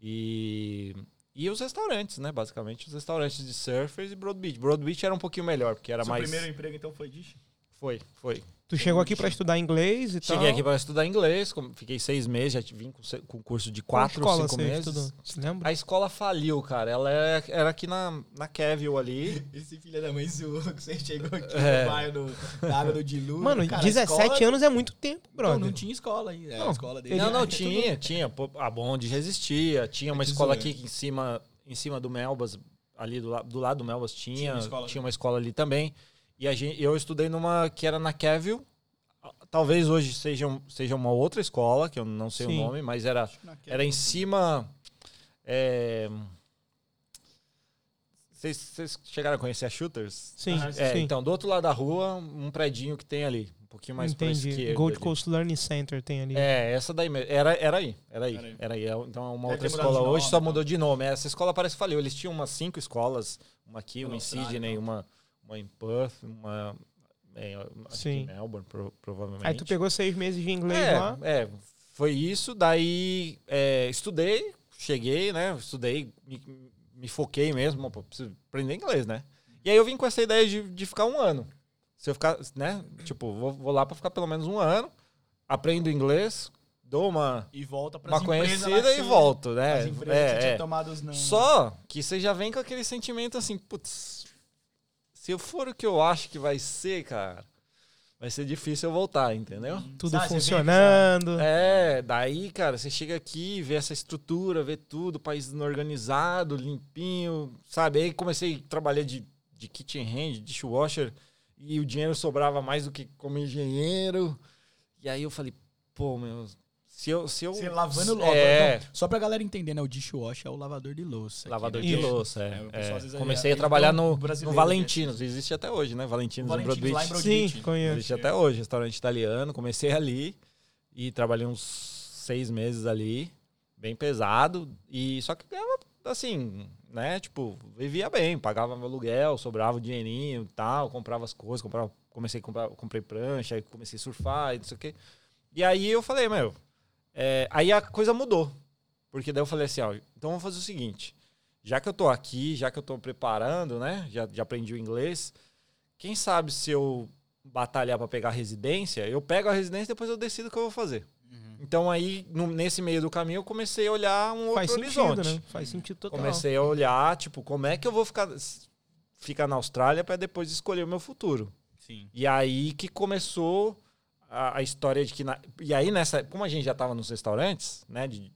e. E os restaurantes, né? Basicamente, os restaurantes de surfers e Broad Beach. Broad Beach era um pouquinho melhor, porque era Seu mais. primeiro emprego, então, foi dish? Foi, foi. Tu chegou aqui pra estudar inglês e tal. Cheguei aqui para estudar inglês, fiquei seis meses, já vim com, curso de Qual quatro ou escola cinco você meses. estudou? Você lembra? A escola faliu, cara. Ela era, era aqui na, na Kevil ali. Esse filho da mãe zoou que você chegou aqui É. no bairro do, da água do dilúvio. Mano, cara, a 17 escola- anos é muito tempo, Não, brother. não tinha escola ainda. Não, a escola dele. Não, não, era tinha, tinha. Pô, A Bond já existia. Tinha uma Que escola aqui em cima, em cima do Melbas, ali do, do lado do Melbas tinha. Tinha uma Tinha escola. uma escola, ali também. E a gente, eu estudei numa que era na Kevil. Talvez hoje seja, seja uma outra escola, que eu não sei Sim. o nome, mas era, era em cima. é, Vocês, chegaram a conhecer a Shooters? Sim, Ah, É, sim. então, do outro lado da rua, um predinho que tem ali. Um pouquinho mais pra Entendi. esquerda. Gold ali. Coast Learning Center tem ali. É, essa daí mesmo. Era, era aí, era aí. Era aí. Era aí. É, Então, é uma Deve outra escola hoje nome, só mudou de nome. Essa escola parece que faliu. Eles tinham umas cinco escolas. Uma aqui, uma em Sydney, então. uma, uma em Perth, uma é, acho que Sim. em Melbourne, pro- provavelmente. Aí tu pegou seis meses de inglês é, lá. é, foi isso. Daí é, estudei, cheguei, né? Estudei, me, me foquei mesmo. Pô, preciso aprender inglês, né? E aí eu vim com essa ideia de, de ficar um ano. Se eu ficar, né? Tipo, vou, vou lá pra ficar pelo menos um ano, aprendo inglês, dou uma, E volta para uma conhecida e volto, né? As empresas que você É, tinha é. tomado os não. Só que você já vem com aquele sentimento assim, putz, se eu for o que eu acho que vai ser, cara, vai ser difícil eu voltar, entendeu? Tudo Ah, vê que funcionando. É, daí, cara, você chega aqui, vê essa estrutura, vê tudo, país organizado, limpinho, sabe? Aí comecei a trabalhar de, de kitchen hand, dishwasher, e o dinheiro sobrava mais do que como engenheiro. E aí eu falei, pô, meu, se eu. Se eu Você lavando louça. É, Então, só pra galera entender, né? O dishwasher é o lavador de louça. aqui, lavador né? de Isso. louça, É, o é. pessoal é. às vezes Comecei a é- trabalhar então, no, no Valentinos, existe até hoje, né? Valentinos, no Valentinos, em Broad Sim, Beach. conheço. Existe até hoje, restaurante italiano. Comecei ali e trabalhei uns seis meses ali, bem pesado. E só que ganhava assim, né? Tipo, vivia bem, pagava meu aluguel, sobrava o dinheirinho e tal, comprava as coisas, comprava, comecei a comprar, comprei prancha, aí comecei a surfar e não sei o quê. E aí eu falei, meu, é, aí a coisa mudou. Porque daí eu falei assim, ó, então vamos fazer o seguinte. Já que eu tô aqui, já que eu tô preparando, né? Já, já aprendi o inglês. Quem sabe se eu batalhar para pegar a residência, eu pego a residência e depois eu decido o que eu vou fazer. Uhum. Então aí, no- nesse meio do caminho, eu comecei a olhar um outro Faz sentido, horizonte. né? Faz sentido total. Comecei a olhar, tipo, como é que eu vou ficar, ficar na Austrália para depois escolher o meu futuro. Sim. E aí que começou a, a história de que. na- e aí, nessa. Como a gente já estava nos restaurantes, né? de-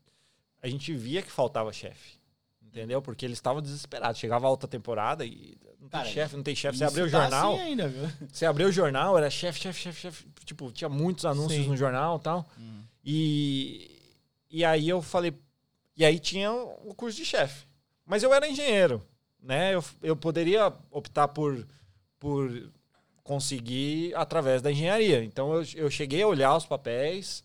a gente via que faltava chefe. Entendeu? Porque eles estavam desesperados. Chegava a alta temporada e não tem chefe, não tem chefe. Você abriu o tá jornal. assim ainda, viu? Você abriu o jornal, era chefe, chefe, chefe, chefe. Tipo, tinha muitos anúncios Sim. no jornal e tal. Hum. E, e aí eu falei. E aí tinha o curso de chefe. Mas eu era engenheiro. Né? Eu, eu poderia optar por, por conseguir através da engenharia. Então eu, eu cheguei a olhar os papéis,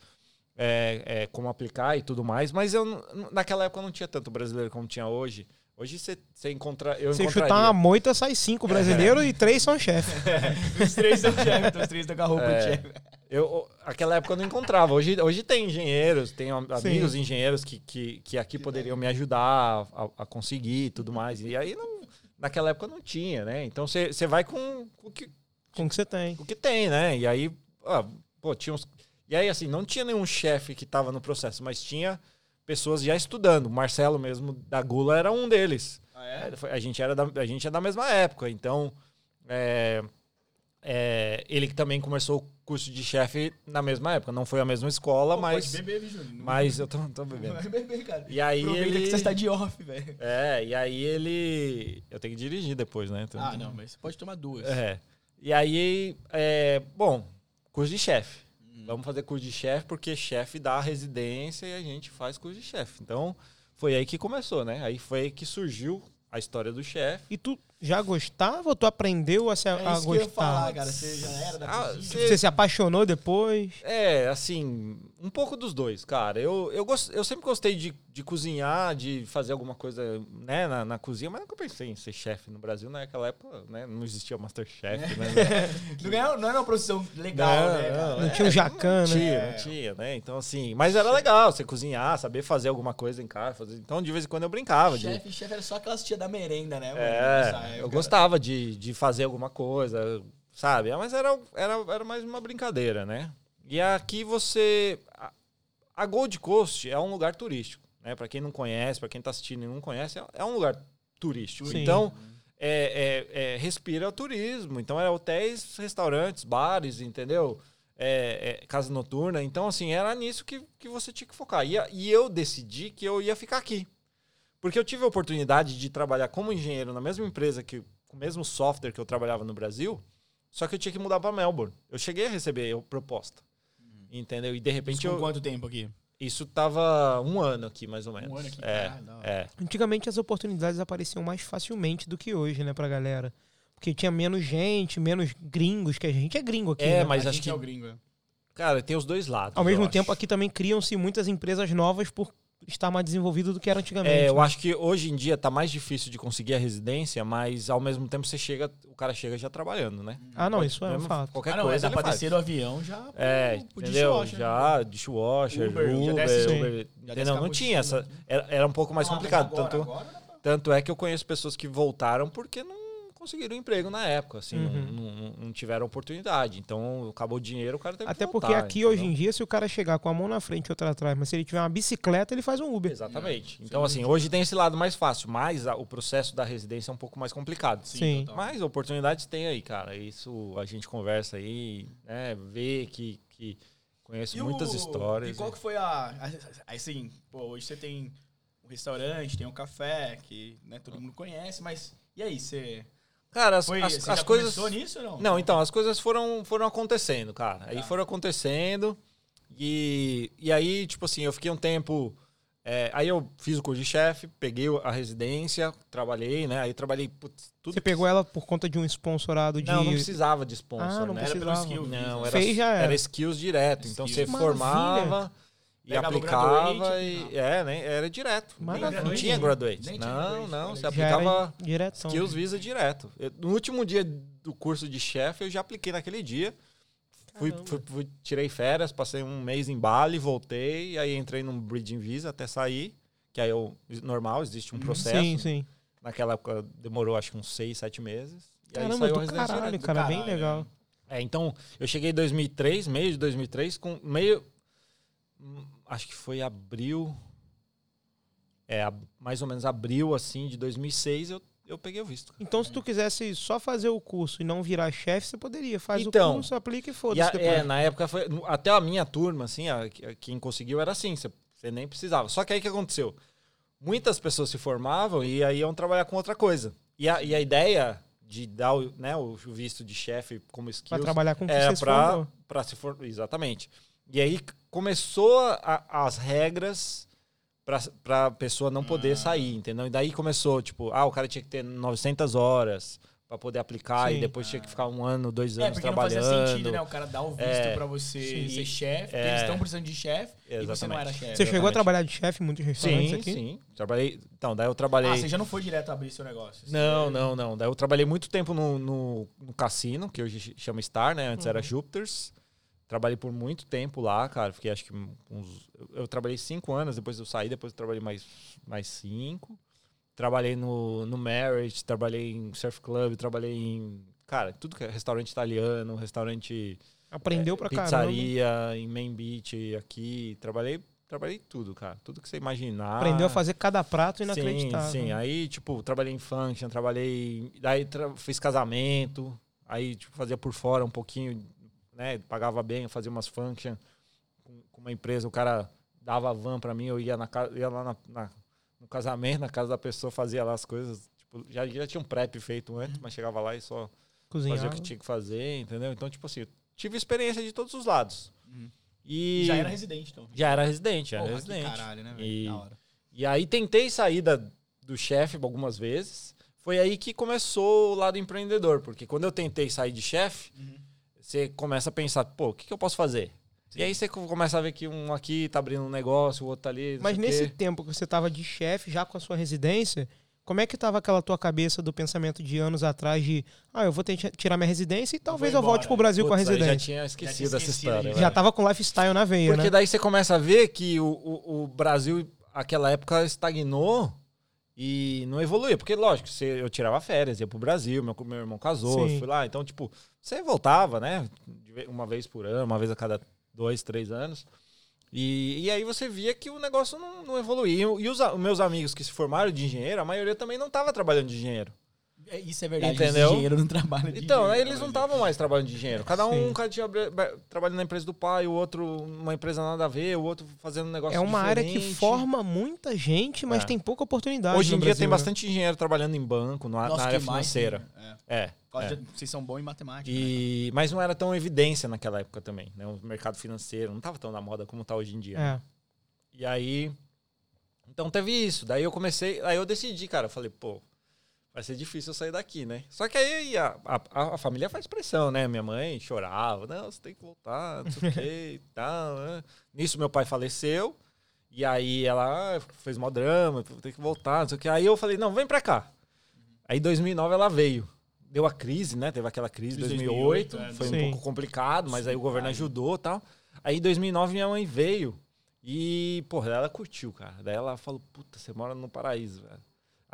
é, é, como aplicar e tudo mais, mas eu naquela época não tinha tanto brasileiro como tinha hoje. Hoje você, encontra. Eu Você encontraria. chutar uma moita, sai cinco brasileiros e três são chefe. Os três são chefe, então os três estão com a roupa É. chefe. Eu, aquela época eu não encontrava. Hoje, hoje tem engenheiros, tem am- amigos engenheiros que, que, que aqui poderiam me ajudar a, a conseguir e tudo mais. E aí, não, naquela época não tinha, né? Então você vai com, com o, que, Com o que você tem. o que tem, né? E aí, ah, pô, tinha uns. E aí, assim, não tinha nenhum chefe que estava no processo, mas tinha pessoas já estudando. O Marcelo mesmo da Gula era um deles. Ah, É, A gente, era da, a gente é da mesma época, então é, é, ele que também começou o curso de chefe na mesma época. Não foi a mesma escola, Pô, mas. Pode beber, Júnior? Mas eu tô, tô Vai bebendo. beber, cara. E aí Aproveita ele. que você está de off, velho. É, e aí ele. Eu tenho que dirigir depois, né? Então- Ah, não, mas você pode tomar duas. É. E aí, é, bom, curso de chefe. Hum. Vamos fazer curso de chefe porque chefe dá a residência e a gente faz curso de chefe. Então, foi aí que começou, né? Aí foi aí que surgiu a história do chefe. E tu já gostava ou tu aprendeu a, se, É a isso que eu gostar? ia falar, cara. Você já era da Ah, cozinha? você- Você se apaixonou depois? É, assim, um pouco dos dois, cara. Eu, eu, gost, eu sempre gostei de, de cozinhar, de fazer alguma coisa né, na, na cozinha, mas nunca pensei em ser chefe no Brasil. Naquela época né, não existia Masterchef, né? Não, era, não era uma profissão legal, Não, né, não, Não é, tinha um jacan, Não né? tinha, É. não tinha, né? Então, assim, mas era legal você cozinhar, saber fazer alguma coisa em casa. Fazer... Então, de vez em quando eu brincava. De... Chefe, chefe era só aquelas tia da merenda, né? É, eu época. gostava de, de fazer alguma coisa, sabe? Mas era, era, era mais uma brincadeira, né? E aqui você. a- Gold Coast é um lugar turístico, né? Pra quem não conhece, pra quem tá assistindo e não conhece, é- é um lugar turístico. Sim. Então, é, é- é- respira o turismo. Então, é hotéis, restaurantes, bares, entendeu? É, é, casa noturna. Então, assim, era nisso que, que você tinha que focar. E, e eu decidi que eu ia ficar aqui. Porque eu tive a oportunidade de trabalhar como engenheiro na mesma empresa que com o mesmo software que eu trabalhava no Brasil, só que eu tinha que mudar para Melbourne. Eu cheguei a receber a proposta. Entendeu? E de repente Isso com eu, quanto tempo aqui? isso tava um ano aqui, mais ou menos. Um ano aqui, é, hora. é. Antigamente as oportunidades apareciam mais facilmente do que hoje, né, pra galera. Porque tinha menos gente, menos gringos, que a gente é gringo aqui. É, né? mas a acho gente que- é o gringo. é. Cara, tem os dois lados. Ao mesmo eu tempo, acho. aqui também criam-se muitas empresas novas por estar mais desenvolvido do que era antigamente. É, eu né? acho que hoje em dia tá mais difícil de conseguir a residência, mas ao mesmo tempo você chega, o cara chega já trabalhando, né? Ah, não, Pode- isso é um fato. Qualquer Ah, não, é, coisa dá ele pra faz. descer do avião já É, pro- pro entendeu? dishwasher, né? já, dishwasher, Uber, Uber, já Uber, desce- Sim. Já entendeu? desce Não tinha Ah, porque conseguiram emprego na época, assim, não- Uhum. não, não- não tiveram oportunidade, então acabou o dinheiro, o cara Até que porque voltar, aqui, entendeu? hoje em dia, se o cara chegar com a mão na frente e outra atrás, mas se ele tiver uma bicicleta, ele faz um Uber. Exatamente. É, Então, assim, hoje tem esse lado mais fácil, mas a- o processo da residência é um pouco mais complicado. Sim. total. Mas oportunidades tem aí, cara. Isso a gente conversa aí, né? Vê que, que conheço E muitas o- histórias. E qual que foi a. a- Assim, pô, hoje você tem um restaurante, tem um café, que né, todo mundo conhece, mas. E aí, você. Cara, as, Foi, as, você as já coisas. começou nisso ou não? Não, então, as coisas foram, foram acontecendo, cara. Aí Tá. foram acontecendo. E, e aí, tipo assim, eu fiquei um tempo. é, aí eu fiz o curso de chefe, peguei a residência, trabalhei, né? Aí trabalhei putz, tudo. Você pegou ela por conta de um sponsorado de. Não, não precisava de sponsor, Ah, não né? Era pelo precisava. skill. Não, era, Fez, já era. era skills direto. Então Skills. você Maravilha. formava e Pegava aplicava e. É, né? Era direto. Maravilha. Não tinha graduate. Nem tinha Não, graduate, não. Você aí. aplicava diretão. skills visa direto. Eu- no último dia do curso de chefe, eu já apliquei naquele dia. Fui, fui- fui- tirei férias, passei um mês em Bali, voltei, aí entrei num bridging visa até sair, que aí eu, normal, existe um Uhum. processo. Sim, sim. Naquela época demorou acho que uns seis, sete meses. E aí Caramba, saiu a do caralho, direto. cara, bem caralho, legal. né? É, então, eu cheguei em 2003, meio de 2003, com meio. Acho que foi abril. É, mais ou menos abril, assim, de 2006, eu, eu peguei o visto. Então, se tu quisesse só fazer o curso e não virar chefe, você poderia. Faz Então, o curso, aplica e foda-se é, na época foi. Até a minha turma, assim, a- a- quem conseguiu era assim, você, você nem precisava. Só que aí o que aconteceu? Muitas pessoas se formavam e aí iam trabalhar com outra coisa. E a, e a ideia de dar o, né, o visto de chefe como Pra skills trabalhar com o que era você se pra, formou. pra se for Exatamente. E aí começou a- as regras pra, pra pessoa não poder Ah. sair, entendeu? E daí começou, tipo, ah, o cara tinha que ter 900 horas pra poder aplicar Sim. e depois tinha que ficar um ano, dois É, anos não trabalhando. fazia sentido, né? O cara dar o visto É, pra você sim. ser chefe, porque É. eles estão precisando de chefe e você não Exatamente. era chefe. Você chegou a exatamente. trabalhar de chefe em muitos restaurantes Sim, aqui? sim. Trabalhei. Então, daí eu trabalhei. Ah, você já não foi direto abrir seu negócio? Você- Não, não, não. Daí eu trabalhei muito tempo no, no, no cassino, que hoje ch- chama Star, né? Antes era Uhum. Jupiters. Trabalhei por muito tempo lá, cara. Fiquei acho que uns. eu- trabalhei cinco anos, depois eu saí, depois eu trabalhei mais, mais cinco. Trabalhei no, no Marriott, trabalhei em Surf Club, trabalhei em. Cara, tudo que é restaurante italiano, restaurante. Aprendeu pra caramba. pizzaria, em Main Beach, aqui. Trabalhei, trabalhei tudo, cara. Tudo que você imaginar. Aprendeu a fazer cada prato inacreditável. Sim, sim. Aí, tipo, trabalhei em function, trabalhei. Daí tra- fiz casamento. aí tipo, fazia por fora um pouquinho, né? Pagava bem, fazia umas functions com, com uma empresa, o cara dava van para mim, eu ia, na, ia lá na, na, no casamento, na casa da pessoa, fazia lá as coisas. Tipo, já, já tinha um prep feito antes, mas chegava lá e só Cozinhava. fazia o que tinha que fazer, entendeu? Então, tipo assim, tive experiência de todos os lados. Uhum. E Já era residente, então. já era residente, já era Porra, que residente. caralho, né, velho? E- Da hora. E aí tentei sair da, do chefe algumas vezes. Foi aí que começou o lado empreendedor, porque quando eu tentei sair de chefe, Uhum. Você começa a pensar, pô, o que, que eu posso fazer? Sim. E aí você começa a ver que um aqui tá abrindo um negócio, o outro tá ali. não Mas nesse quê. tempo que você tava de chefe, já com a sua residência, como é que tava aquela tua cabeça do pensamento de anos atrás de, ah, eu vou ter tirar minha residência e talvez eu, vou volte pro Brasil com a Putz, residência. Já tinha esquecido Já tinha essa esquecido, história. já. Já velho. tava com lifestyle na veia, Porque né? daí você começa a ver que o, o, o Brasil, aquela época, estagnou e não evoluía. Porque, lógico, você, eu tirava férias, ia pro Brasil, meu, meu irmão casou, Sim. eu fui lá. Então, tipo, você voltava, né? Uma vez por ano, uma vez a cada dois, três anos. E, e aí você via que o negócio não, não evoluía. E os, os meus amigos que se formaram de engenheiro, a maioria também não estava trabalhando de engenheiro. É, Isso é verdade. Entendeu? O engenheiro não trabalha de Então, aí engenheiro, eles não estavam mais trabalhando de engenheiro. Cada um, um cara tinha trabalhando na empresa do pai, o outro uma empresa nada a ver, o outro fazendo um negócio É uma área que diferente. forma muita gente, mas É. tem pouca oportunidade. Hoje em dia Brasil, tem né? bastante engenheiro trabalhando em banco, na, Nossa, na área mais, financeira. né? É. É. É. Vocês são bons em matemática. né? E, mas não era tão evidência naquela época também, né? O mercado financeiro não estava tão na moda como está hoje em dia. É. E aí. Então teve isso. Daí eu comecei. Aí eu decidi, cara. Eu falei, pô, vai ser difícil eu sair daqui, né? Só que aí a, a, a família faz pressão, né? Minha mãe chorava, não, você tem que voltar, não sei o que e tal. Né? Nisso meu pai faleceu. E aí ela ah, fez mó drama, tem que voltar, não sei o que. Aí eu falei, não, vem pra cá. Aí em 2009 ela veio. Deu a crise, né? Teve aquela crise em Crise 2008. 2008, é, foi sim. um pouco complicado, mas Sim, aí o governo ajudou e tal. Aí em 2009 minha mãe veio. E, porra, ela curtiu, cara. Daí ela falou, puta, você mora no paraíso, velho.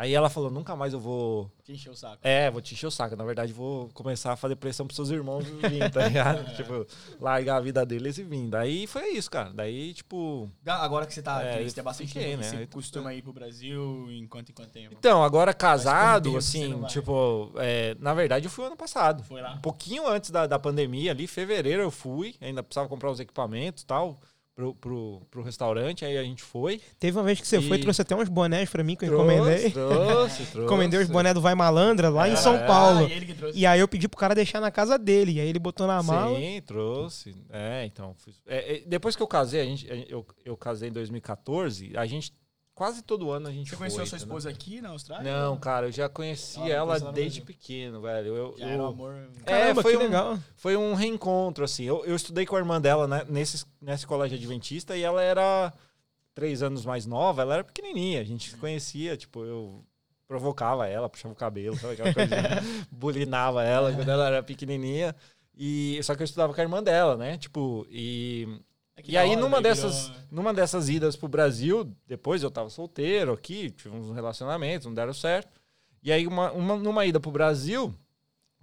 Aí ela falou, nunca mais eu vou. Que encheu o saco. É, vou te encher o saco. Na verdade, vou começar a fazer pressão pros seus irmãos vir, tá ligado? tipo, largar a vida deles e vir. Daí foi isso, cara. Daí, tipo. Agora que você tá. É, você tem bastante fiquei, tempo, né? Você Aí- costuma ir pro Brasil em quanto em quanto tempo? Então, agora casado, assim, tipo, é, na verdade eu fui ano passado. Foi lá? Um pouquinho antes da, da pandemia, ali, fevereiro eu fui, ainda precisava comprar os equipamentos e tal, pro, pro, pro restaurante, aí a gente foi. Teve uma vez que você foi e E- trouxe até uns bonés pra mim que eu encomendei. Trouxe, trouxe. Encomendei os bonés do Vai Malandra lá em É. São Ah, Paulo. e ele que trouxe. E aí eu pedi pro cara deixar na casa dele. E aí ele botou na mala. Sim, trouxe. É, então. é, é, depois que eu casei, a gente- eu, eu casei em 2014, a gente. Quase todo ano a gente Você foi. conheceu sua entendeu? esposa aqui na Austrália? Não, cara, eu já conheci Ah, ela ela desde Brasil. pequeno, velho. Eu, Já eu- era um amor. É, Caramba, foi que um- legal. foi um reencontro, assim. Eu, eu estudei com a irmã dela né, nesse, nesse colégio adventista e ela era três anos mais nova, ela era pequenininha. A gente se conhecia, tipo, eu provocava ela, puxava o cabelo, sabe aquela coisa? bulinava ela quando ela era pequenininha. E, só que eu estudava com a irmã dela, né? Tipo, e É e da aí, hora, numa né, dessas, numa dessas idas pro Brasil, depois eu tava solteiro aqui, tive uns relacionamentos, não deram certo. E aí, uma, uma- numa ida pro Brasil,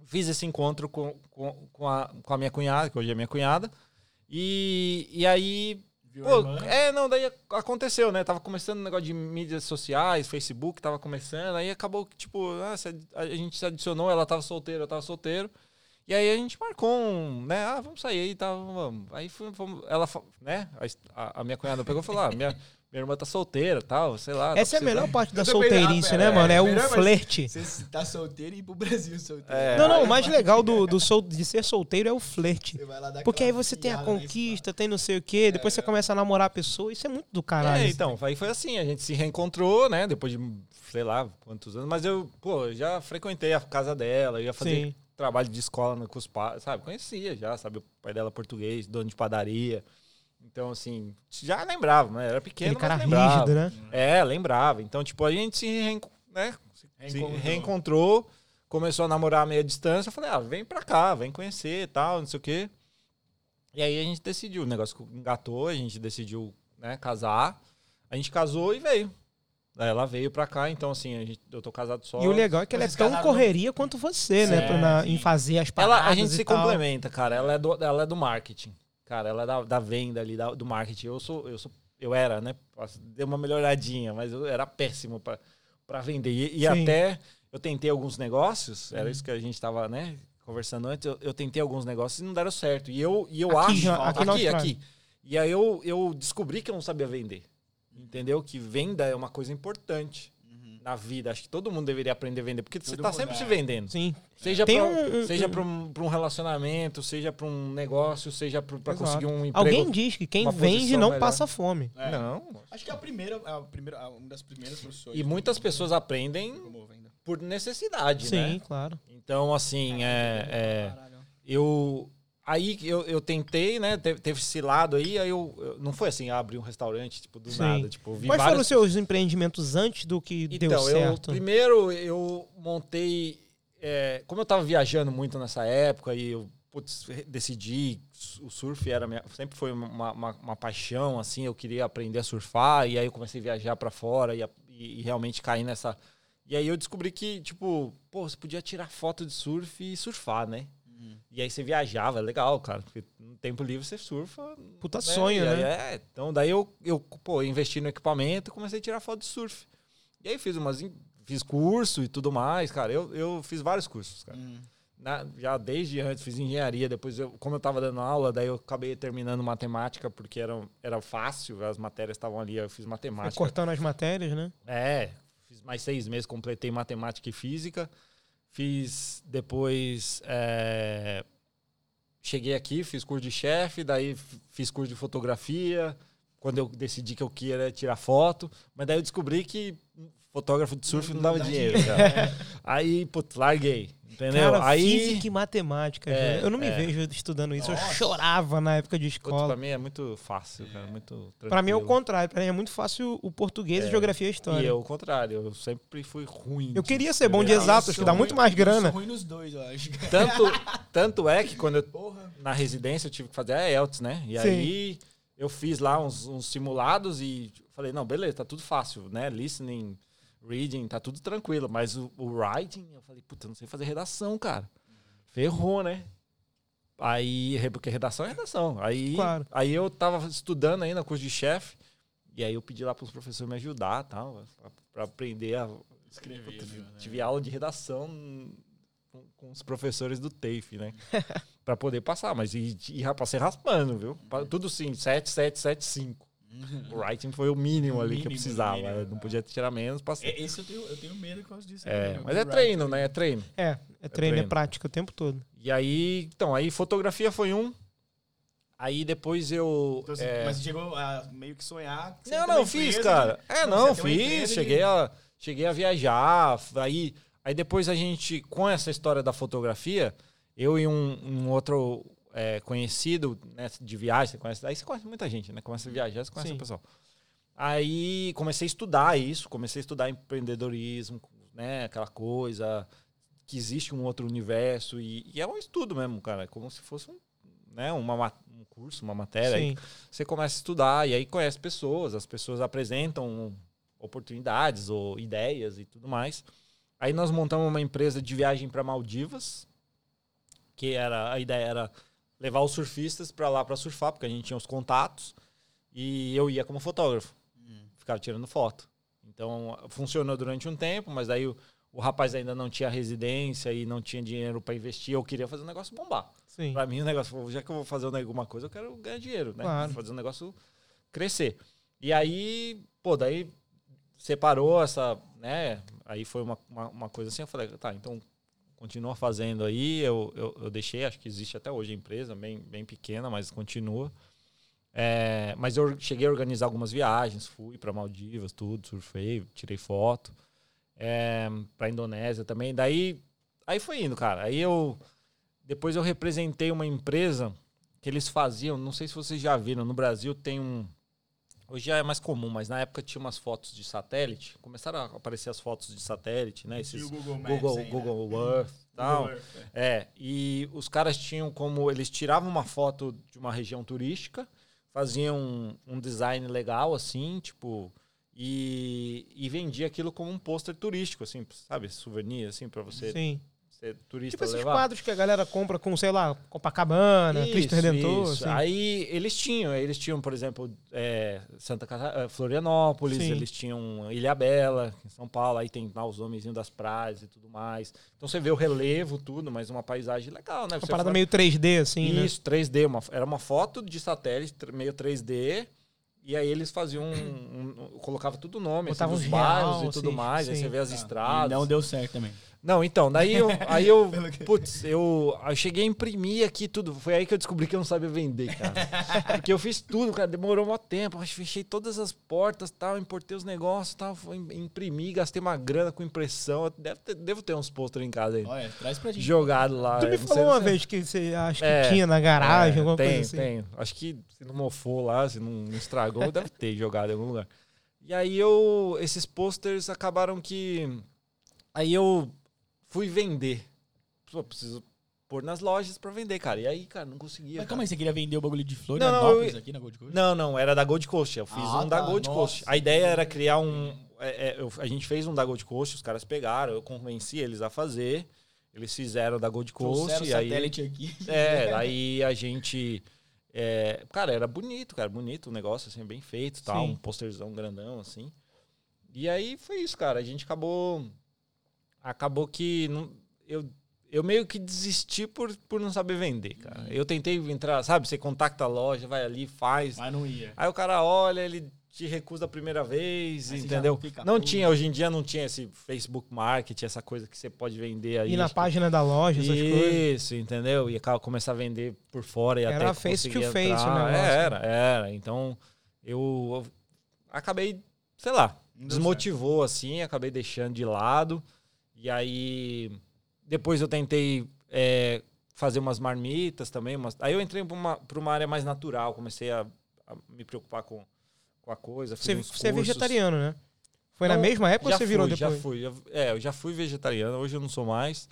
fiz esse encontro com, com, com, a, com a minha cunhada, que hoje é minha cunhada. E, e aí. Pô, é, não, daí aconteceu, né? Tava começando o negócio de mídias sociais, Facebook tava começando, aí acabou que, tipo, ah, a gente se adicionou, ela tava solteira, eu tava solteiro. E aí a gente marcou um, né? Ah, vamos sair aí, tá, vamos. Aí fui, fomos, ela, né? A, a minha cunhada pegou e falou: ah, minha, minha irmã tá solteira tal, sei lá. Essa é a melhor parte da solteirice, né, é, mano? É o melhor, flerte. Você tá solteiro e ir pro Brasil solteiro. É. Não, não, o mais legal do, do sol, de ser solteiro é o flerte. Você vai lá dar Porque aí você tem a conquista, tem não sei o quê, depois você começa a namorar a pessoa, isso é muito do caralho. É, então, aí foi assim, a gente se reencontrou, né? Depois de, sei lá, quantos anos. Mas eu, pô, eu já frequentei a casa dela, eu ia fazer Sim. Trabalho de escola no- com os pais, sabe? Conhecia já, sabe? O pai dela é português, dono de padaria. Então, assim, já lembrava, né? Era pequeno, Aquele cara mas lembrava. rígido, né? É, lembrava. Então, tipo, a gente se, reenco- né? se- se Reencontrou. reencontrou, começou a namorar a meia distância. Eu falei, ah, vem pra cá, vem conhecer e tal, não sei o quê. E aí a gente decidiu, o negócio engatou, a gente decidiu né, casar. A gente casou e veio. Aí ela veio pra cá, então assim, a gente, eu tô casado só. E o legal é que ela é tão no- correria quanto você, né? Pra- na- em fazer as paradas Ela, a gente se tal. complementa, cara. Ela é do, ela é do marketing. Cara, ela é da, da venda ali, da- do marketing. Eu sou, eu sou, eu era, né? Deu uma melhoradinha, mas eu era péssimo pra, pra vender. E, e até eu tentei alguns negócios, era isso que a gente tava, né? conversando antes, eu, eu tentei alguns negócios e não deram certo. E eu, e eu Aqui acho. já- aqui aqui, aqui. E aí eu, eu descobri que eu não sabia vender. Entendeu? Que venda é uma coisa importante na vida. Acho que todo mundo deveria aprender a vender, porque você Todo tá mundo, sempre é. se vendendo. Sim. Seja Tem para um- um- seja um- relacionamento, seja para um negócio, seja para conseguir um emprego. Alguém diz que quem vende não melhor. passa fome. É. Não. Acho que é a primeira, a primeira, a- uma das primeiras profissões. E muitas pessoas aprendem por necessidade, Sim, né? claro. Então, assim, é, é, Caralho. eu aí eu, eu tentei, né? Teve, teve esse lado aí, aí eu, eu- não foi assim, abrir um restaurante tipo do Sim. nada, tipo, eu vi Quais foram vários os seus empreendimentos antes do que deu Então, eu certo? primeiro eu montei. é, como eu tava viajando muito nessa época e eu putz, decidi, o surf era minha, sempre foi uma, uma, uma paixão, assim, eu queria aprender a surfar, e aí eu comecei a viajar para fora e, e- e realmente cair nessa. E aí eu descobri que, tipo, pô, você podia tirar foto de surf e surfar, né? E aí você viajava, é legal, cara, porque no tempo livre você surfa. Puta né? sonho, aí, né? É, então daí eu, eu pô, investi no equipamento e comecei a tirar foto de surf. E aí fiz umas. Fiz curso e tudo mais, cara. Eu, eu fiz vários cursos, cara. Hum. Na- já desde antes, fiz engenharia. Depois, eu, como eu tava dando aula, daí eu acabei terminando matemática, porque era, era fácil, as matérias estavam ali. Eu fiz Foi matemática. cortando as matérias, né? É, fiz mais seis meses, completei matemática e física. Fiz depois. é, cheguei aqui, fiz curso de chefe, daí fiz curso de fotografia. Quando eu decidi que eu queria tirar foto, mas daí eu descobri que fotógrafo de surf não dava dá dinheiro, cara. Aí, putz, larguei. Entendeu? Cara, Aí. física e matemática. É, eu não me é. vejo estudando isso. Eu Nossa. chorava na época de escola. pra mim é muito fácil, cara. Muito tranquilo. Pra mim é o contrário. Pra mim é muito fácil o português, a geografia e a história. E eu, o contrário, eu sempre fui ruim. Eu queria ser bom de exatas, Eu que dá ruim- muito mais Eu grana. sou ruim nos dois, eu acho. Tanto, tanto é que quando eu Porra. na residência eu tive que fazer a IELTS, né? E Sim. aí eu fiz lá uns, uns simulados e falei, não, beleza, tá tudo fácil, né? Listening, reading, tá tudo tranquilo. Mas o, o writing, eu falei, puta, eu não sei fazer redação, cara. Ferrou, né? Aí, porque redação é redação. Aí, Claro. aí eu tava estudando ainda curso de chefe, e aí eu pedi lá pros professores me ajudar tal, pra, pra aprender a. Escrever. Puta, né? tive aula de redação com, com os professores do TAFE, né? pra poder passar, mas e, e ra- passei raspando, viu? Pa- Tudo sim, 7, 7, 7, 5. O writing foi o mínimo O ali que eu mínimo, precisava. mínimo, eu não né? podia tirar menos, passei. É, Esse eu tenho, eu tenho medo por causa disso. É, né? mas Do é writing. treino, né? É treino. É, é treino, é treino. prática o tempo todo. E aí, então, aí fotografia foi um. Aí depois eu. Então, assim, é, Mas você chegou a meio que sonhar. que Não, não, fiz, empresa, cara. né? É, Não, não, fiz. e- Cheguei a, cheguei a viajar. Aí, aí depois a gente, com essa história da fotografia, eu e um, um outro é, conhecido né, de viagem, você conhece, aí você conhece muita gente, né? Começa a viajar, você conhece Sim. o pessoal. Aí comecei a estudar isso, comecei a estudar empreendedorismo, né? Aquela coisa que existe um outro universo e, e é um estudo mesmo, cara, é como se fosse um, né, uma, ma- um curso, uma matéria. aí Sim. você começa a estudar e aí conhece pessoas, as pessoas apresentam oportunidades ou ideias e tudo mais. Aí nós montamos uma empresa de viagem para Maldivas, que era a ideia era levar os surfistas para lá para surfar, porque a gente tinha os contatos e eu ia como fotógrafo, ficava tirando foto. Então funcionou durante um tempo, mas daí o, o rapaz ainda não tinha residência e não tinha dinheiro para investir. Eu queria fazer o negócio bombar. Sim. Pra mim, o negócio, já que eu vou fazer alguma coisa, eu quero ganhar dinheiro, né? Claro. Fazer o negócio crescer. E aí, pô, daí separou essa, né? Aí foi uma, uma, uma coisa assim, eu falei, tá, então continua fazendo aí. Eu, eu, eu deixei, acho que existe até hoje a empresa, bem, bem pequena, mas continua. É, mas eu cheguei a organizar algumas viagens, fui para Maldivas, tudo, surfei, tirei foto. É, para Indonésia também. Daí, aí foi indo, cara. Aí eu depois eu representei uma empresa que eles faziam, não sei se vocês já viram, no Brasil tem um. Hoje já é mais comum, mas na época tinha umas fotos de satélite. Começaram a aparecer as fotos de satélite, né? E Esses o Google Maps Google, aí, né? Google Earth e tal. Google Earth, é. É, e os caras tinham como. Eles tiravam uma foto de uma região turística, faziam um, um design legal, assim, tipo. E, e vendia aquilo como um pôster turístico, assim, sabe? Souvenir, assim, pra você Sim. Ser turista Tipo esses levar. quadros que a galera compra com, sei lá, Copacabana, Cristo Isso, Redentor. isso. assim. Aí eles tinham, eles tinham, por exemplo, é, Santa Cata- eh, Florianópolis, Sim. eles tinham Ilha Bela, em São Paulo, aí tem lá os nomezinhos das praias e tudo mais. Então você vê o relevo, tudo, mas uma paisagem legal, né? Uma Você parada fala- meio 3D, assim, né? Isso, 3D. Uma, era uma foto de satélite, meio 3D. E aí eles faziam um. um colocava tudo o nome, assim, Botava dos uns bairros e tudo mais. Aí sim. você vê as Ah, estradas. e não deu certo também. Não, então, daí eu, aí eu, putz, eu, eu cheguei a imprimir aqui tudo. Foi aí que eu descobri que eu não sabia vender, cara. Porque eu fiz tudo, cara, demorou um tempo. Eu fechei todas as portas, tal, importei os negócios, tal, imprimi, gastei uma grana com impressão. Eu Devo ter, devo ter uns pôster em casa aí. Olha, traz pra gente. Jogado lá. Tu me falou sei uma vez que você acha que É, tinha na garagem, é, alguma tem, coisa assim. Tem, Acho que se não mofou lá, se não estragou, deve ter jogado em algum lugar. E aí eu. Esses posters acabaram que. Aí eu fui vender. Pô, preciso pôr nas lojas pra vender, cara. E aí, cara, não conseguia. Mas cara. calma aí, você queria vender o bagulho de Não, não, Florianópolis eu- aqui na Gold Coast? Não, não, era da Gold Coast. Eu fiz Ah, um da tá, Gold nossa. Coast. A ideia era criar um. é, é, eu- a gente fez um da Gold Coast, os caras pegaram, eu convenci eles a fazer. Eles fizeram da Gold Coast. E aí, satélite aqui. É, aí a gente. é, cara, era bonito, cara, bonito o negócio, assim, bem feito, tal, Sim. um posterzão grandão, assim. E aí foi isso, cara. A gente acabou. Acabou que. Não, eu, eu meio que desisti por, por não saber vender, cara. Eu tentei entrar, sabe? Você contacta a loja, vai ali, faz. Mas não ia. Aí o cara olha, ele te recusa a primeira vez, você entendeu? Não puto. tinha, hoje em dia não tinha esse Facebook Market, essa coisa que você pode vender aí. E na que- página da loja, essas coisas. isso, entendeu? E começar a vender por fora e Era até face to face o entrar. negócio. É, Era, era. Então eu, eu acabei, sei lá, Não desmotivou assim, acabei deixando de lado. E aí depois eu tentei é, fazer umas marmitas também. Umas, aí eu entrei para uma, uma área mais natural, comecei a, a me preocupar com, com a coisa. Você, você é vegetariano, né? Foi na mesma época ou você virou fui, depois? Já fui, já- é, eu já fui vegetariano, hoje eu não sou mais.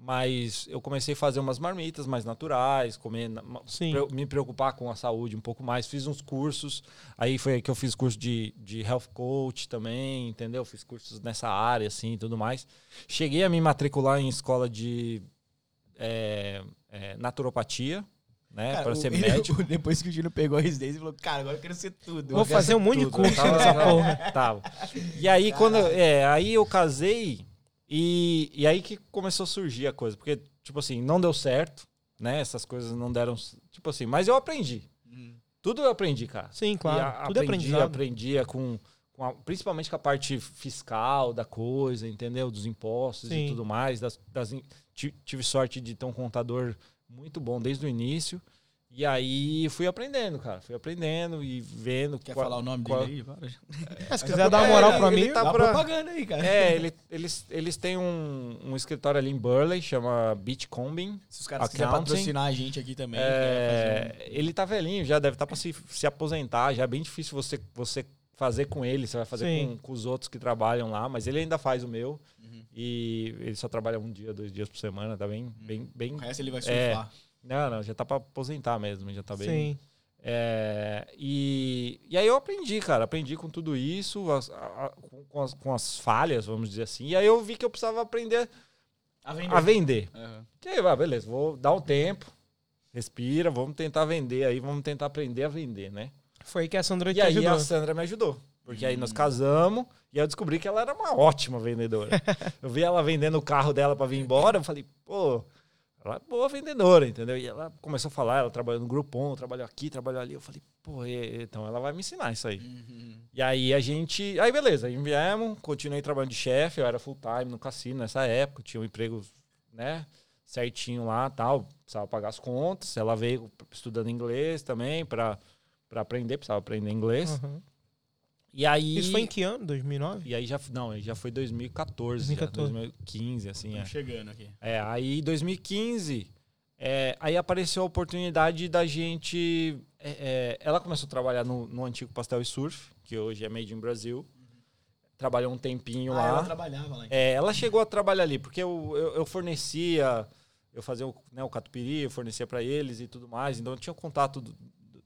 Mas eu comecei a fazer umas marmitas mais naturais, comer, Sim. me preocupar com a saúde um pouco mais. Fiz uns cursos, aí foi aí que eu fiz curso de, de health coach também, entendeu? Fiz cursos nessa área, assim, e tudo mais. Cheguei a me matricular em escola de é, é, naturopatia, né? Cara, para o- ser ele- médico. Depois que o Júlio pegou a residência, ele falou, cara, agora eu quero ser tudo. Vou fazer um monte de curso nessa porra. Tava. E aí, quando. É, aí eu casei e, e aí que começou a surgir a coisa. Porque, tipo assim, não deu certo, né? Essas coisas não deram. Tipo assim, mas eu aprendi. Hum. Tudo eu aprendi, cara. Sim, claro. a- Tudo é aprendi, aprendizado. aprendia com. com a- principalmente com a parte fiscal da coisa, entendeu? Dos impostos Sim. e tudo mais. Das, das tive sorte de ter um contador muito bom desde o início. E aí fui aprendendo, cara. Fui aprendendo e vendo. Quer qual- falar o nome qual- dele aí? É, se quiser dar uma moral pra ele mim, tá Dá pra- propaganda aí, cara. É, ele- eles, eles têm um, um escritório ali em Burley, chama Beachcombing. Se os caras quiserem patrocinar a gente aqui também. É, ele tá velhinho, já deve estar para se, se aposentar. Já é bem difícil você, você fazer com ele. Você vai fazer com, com os outros que trabalham lá, mas ele ainda faz o meu. Uhum. E ele só trabalha um dia, dois dias por semana, tá bem, bem, bem. fazer- O resto ele vai É. Não, não, já tá para aposentar mesmo, já tá bem. sim. É, e, e aí eu aprendi, cara, aprendi com tudo isso, as- a- a- com, as, com as falhas, vamos dizer assim. E aí eu vi que eu precisava aprender A vender. a vender. Aham. Que aí, vai, beleza, vou dar um tempo, respira, vamos tentar vender aí, vamos tentar aprender a vender, né? Foi aí que a Sandra te E aí ajudou. a Sandra me ajudou. Porque aí Hum. nós casamos e aí eu descobri que ela era uma ótima vendedora. eu vi ela vendendo o carro dela para vir embora, eu falei, pô, ela é boa vendedora, entendeu? E ela começou a falar, ela trabalhou no Groupon, trabalhou aqui, trabalhou ali. Eu falei, pô, e- então ela vai me ensinar isso aí. Uhum. E aí a gente. Aí beleza, aí viemos, continuei trabalhando de chefe, eu era full time no cassino nessa época, tinha um emprego, né, certinho lá tal, precisava pagar as contas. Ela veio estudando inglês também para para aprender, precisava aprender inglês. Uhum. E aí. Isso foi em que ano? 2009? E aí já. Não, já foi 2014, 2014. Já, 2015, assim. É. Estamos chegando aqui. É, aí em 2015, é, aí apareceu a oportunidade da gente. é, é, ela começou a trabalhar no, no antigo Pastel e Surf, que hoje é Made in Brasil. Trabalhou um tempinho Ah, lá. ela trabalhava lá. É, ela chegou a trabalhar ali, porque eu, eu, eu fornecia, eu fazia o, né, o catupiry, eu fornecia para eles e tudo mais, então eu tinha o contato do-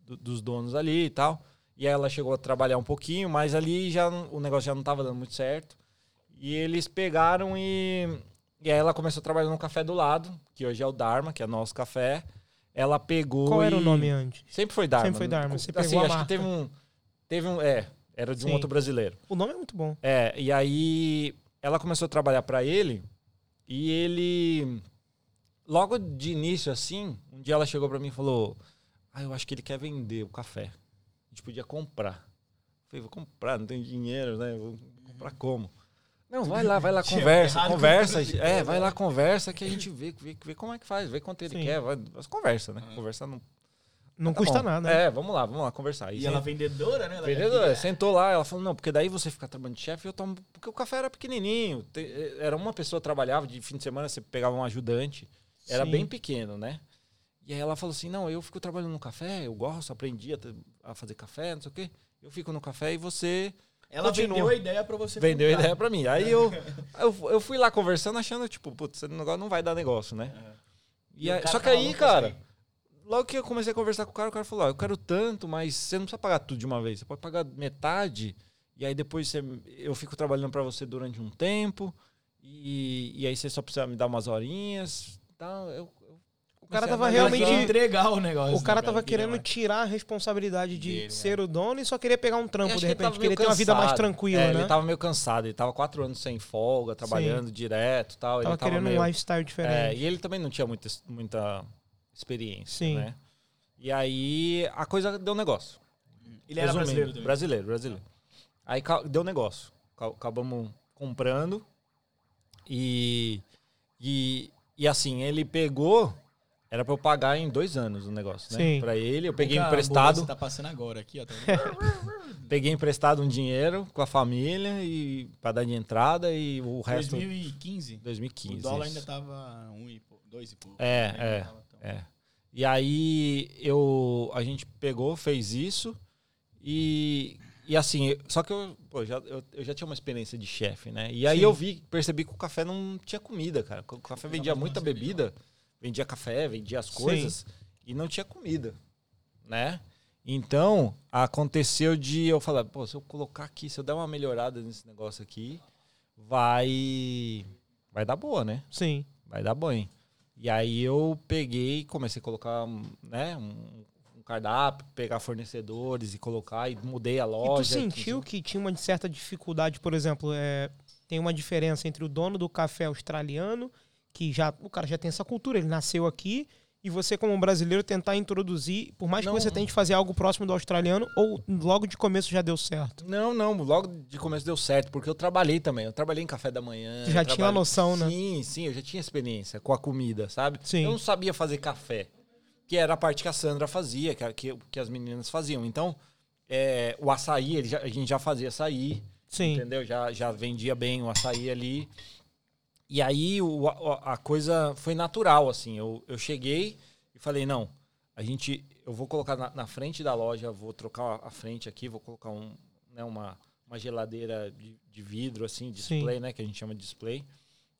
do- dos donos ali e tal. E ela chegou a trabalhar um pouquinho, mas ali já o negócio já não estava dando muito certo. E eles pegaram e E aí ela começou a trabalhar num café do lado, que hoje é o Dharma, que é nosso café. Ela pegou. Qual era e- o nome antes? Sempre foi Dharma. Sempre foi Dharma, você assim, pegou acho marca. que teve um. Teve um. É, era de um Sim. outro brasileiro. O nome é muito bom. É, e aí ela começou a trabalhar pra ele e ele logo de início assim, um dia ela chegou pra mim e falou: "Ah, eu acho que ele quer vender o café. A gente podia comprar". Eu falei: "Vou comprar, não tenho dinheiro, né? Vou comprar como?" Não, vai lá, vai lá, conversa, com conversa. que É, vai lá, conversa que a gente vê, vê, vê como é que faz, vê quanto ele Sim. quer, vai, conversa, né? Conversar não Não Tá custa bom. nada. né? É, vamos lá, vamos lá conversar. E sim. ela vendedora, né? Ela Vendedora, queria- sentou lá, ela falou, não, porque daí você fica trabalhando de chefe, eu tomo. Porque o café era pequenininho. te- Era uma pessoa trabalhava, de fim de semana você pegava um ajudante. Era Sim. bem pequeno, né? E aí ela falou assim: não, eu fico trabalhando no café, eu gosto, aprendi a, a fazer café, não sei o quê. Eu fico no café e você Ela Continua. vendeu a ideia pra você vendeu a comprar. ideia pra mim. Aí eu, eu, eu fui lá conversando, achando, tipo, putz, esse negócio não vai dar negócio, né? É. E aí- só que aí, cara, assim. logo que eu comecei a conversar com o cara, o cara falou: ó, eu quero tanto, mas você não precisa pagar tudo de uma vez. Você pode pagar metade, e aí depois você- eu fico trabalhando pra você durante um tempo, e, e aí você só precisa me dar umas horinhas. Então, eu, cara tava realmente- entregar o negócio. O cara né, tava querendo tirar a responsabilidade de Dele, ser o dono e só queria pegar um trampo, de repente. Queria ter uma vida mais tranquila, É, né? Ele tava meio cansado, ele tava quatro anos sem folga, trabalhando direto e tal. Tava ele tava querendo meio... um lifestyle É, diferente. e ele também não tinha muita, muita experiência, Sim. né? E aí a coisa deu negócio. Ele era Resumindo, brasileiro também. Brasileiro, brasileiro. Aí deu negócio. Ca- Acabamos comprando e, e, e assim, ele pegou, era pra eu pagar em dois anos o negócio, né? Sim. Pra ele, eu peguei Cara, emprestado, Você tá passando agora aqui, ó. Tá peguei emprestado um dinheiro com a família e para dar de entrada e o resto 2015. 2015. o dólar isso. ainda tava um e pouco, dois e pouco. É, Ainda é. É. E aí eu a gente pegou, fez isso e, e assim, só que eu, pô, já, eu, eu já tinha uma experiência de chefe, né? E aí Sim. eu vi, percebi que o café não tinha comida, cara. O café vendia muita bebida, vendia café, vendia as coisas e não tinha comida, né? Então, aconteceu de eu falar, pô, se eu colocar aqui, se eu der uma melhorada nesse negócio aqui, vai vai dar boa, né? Sim. vai dar banho. E aí eu peguei e comecei a colocar, né, um, um cardápio, pegar fornecedores e colocar e mudei a E tu loja. sentiu que tinha uma certa dificuldade, por exemplo, é, tem uma diferença entre o dono do café australiano, que já o cara já tem essa cultura, ele nasceu aqui, e você como um brasileiro tentar introduzir, por mais Não. que você tente fazer algo próximo do australiano, ou logo de começo já deu certo. Não, não, logo de começo deu certo, porque eu trabalhei também. Eu trabalhei em café da manhã. Já tinha trabalhei- noção, né? Sim, sim, eu já tinha experiência com a comida, sabe? Sim. Eu não sabia fazer café, que era a parte que a Sandra fazia, que, que, que as meninas faziam. Então, é, o açaí, já- a gente já fazia açaí, Sim. entendeu? Já, já vendia bem o açaí ali. E aí o- a, a coisa foi natural, assim. Eu, eu cheguei e falei, não, a gente, eu vou colocar na, na frente da loja, vou trocar a frente aqui, vou colocar um, né, uma, uma geladeira de, de vidro, assim, display, né? Que a gente chama de display.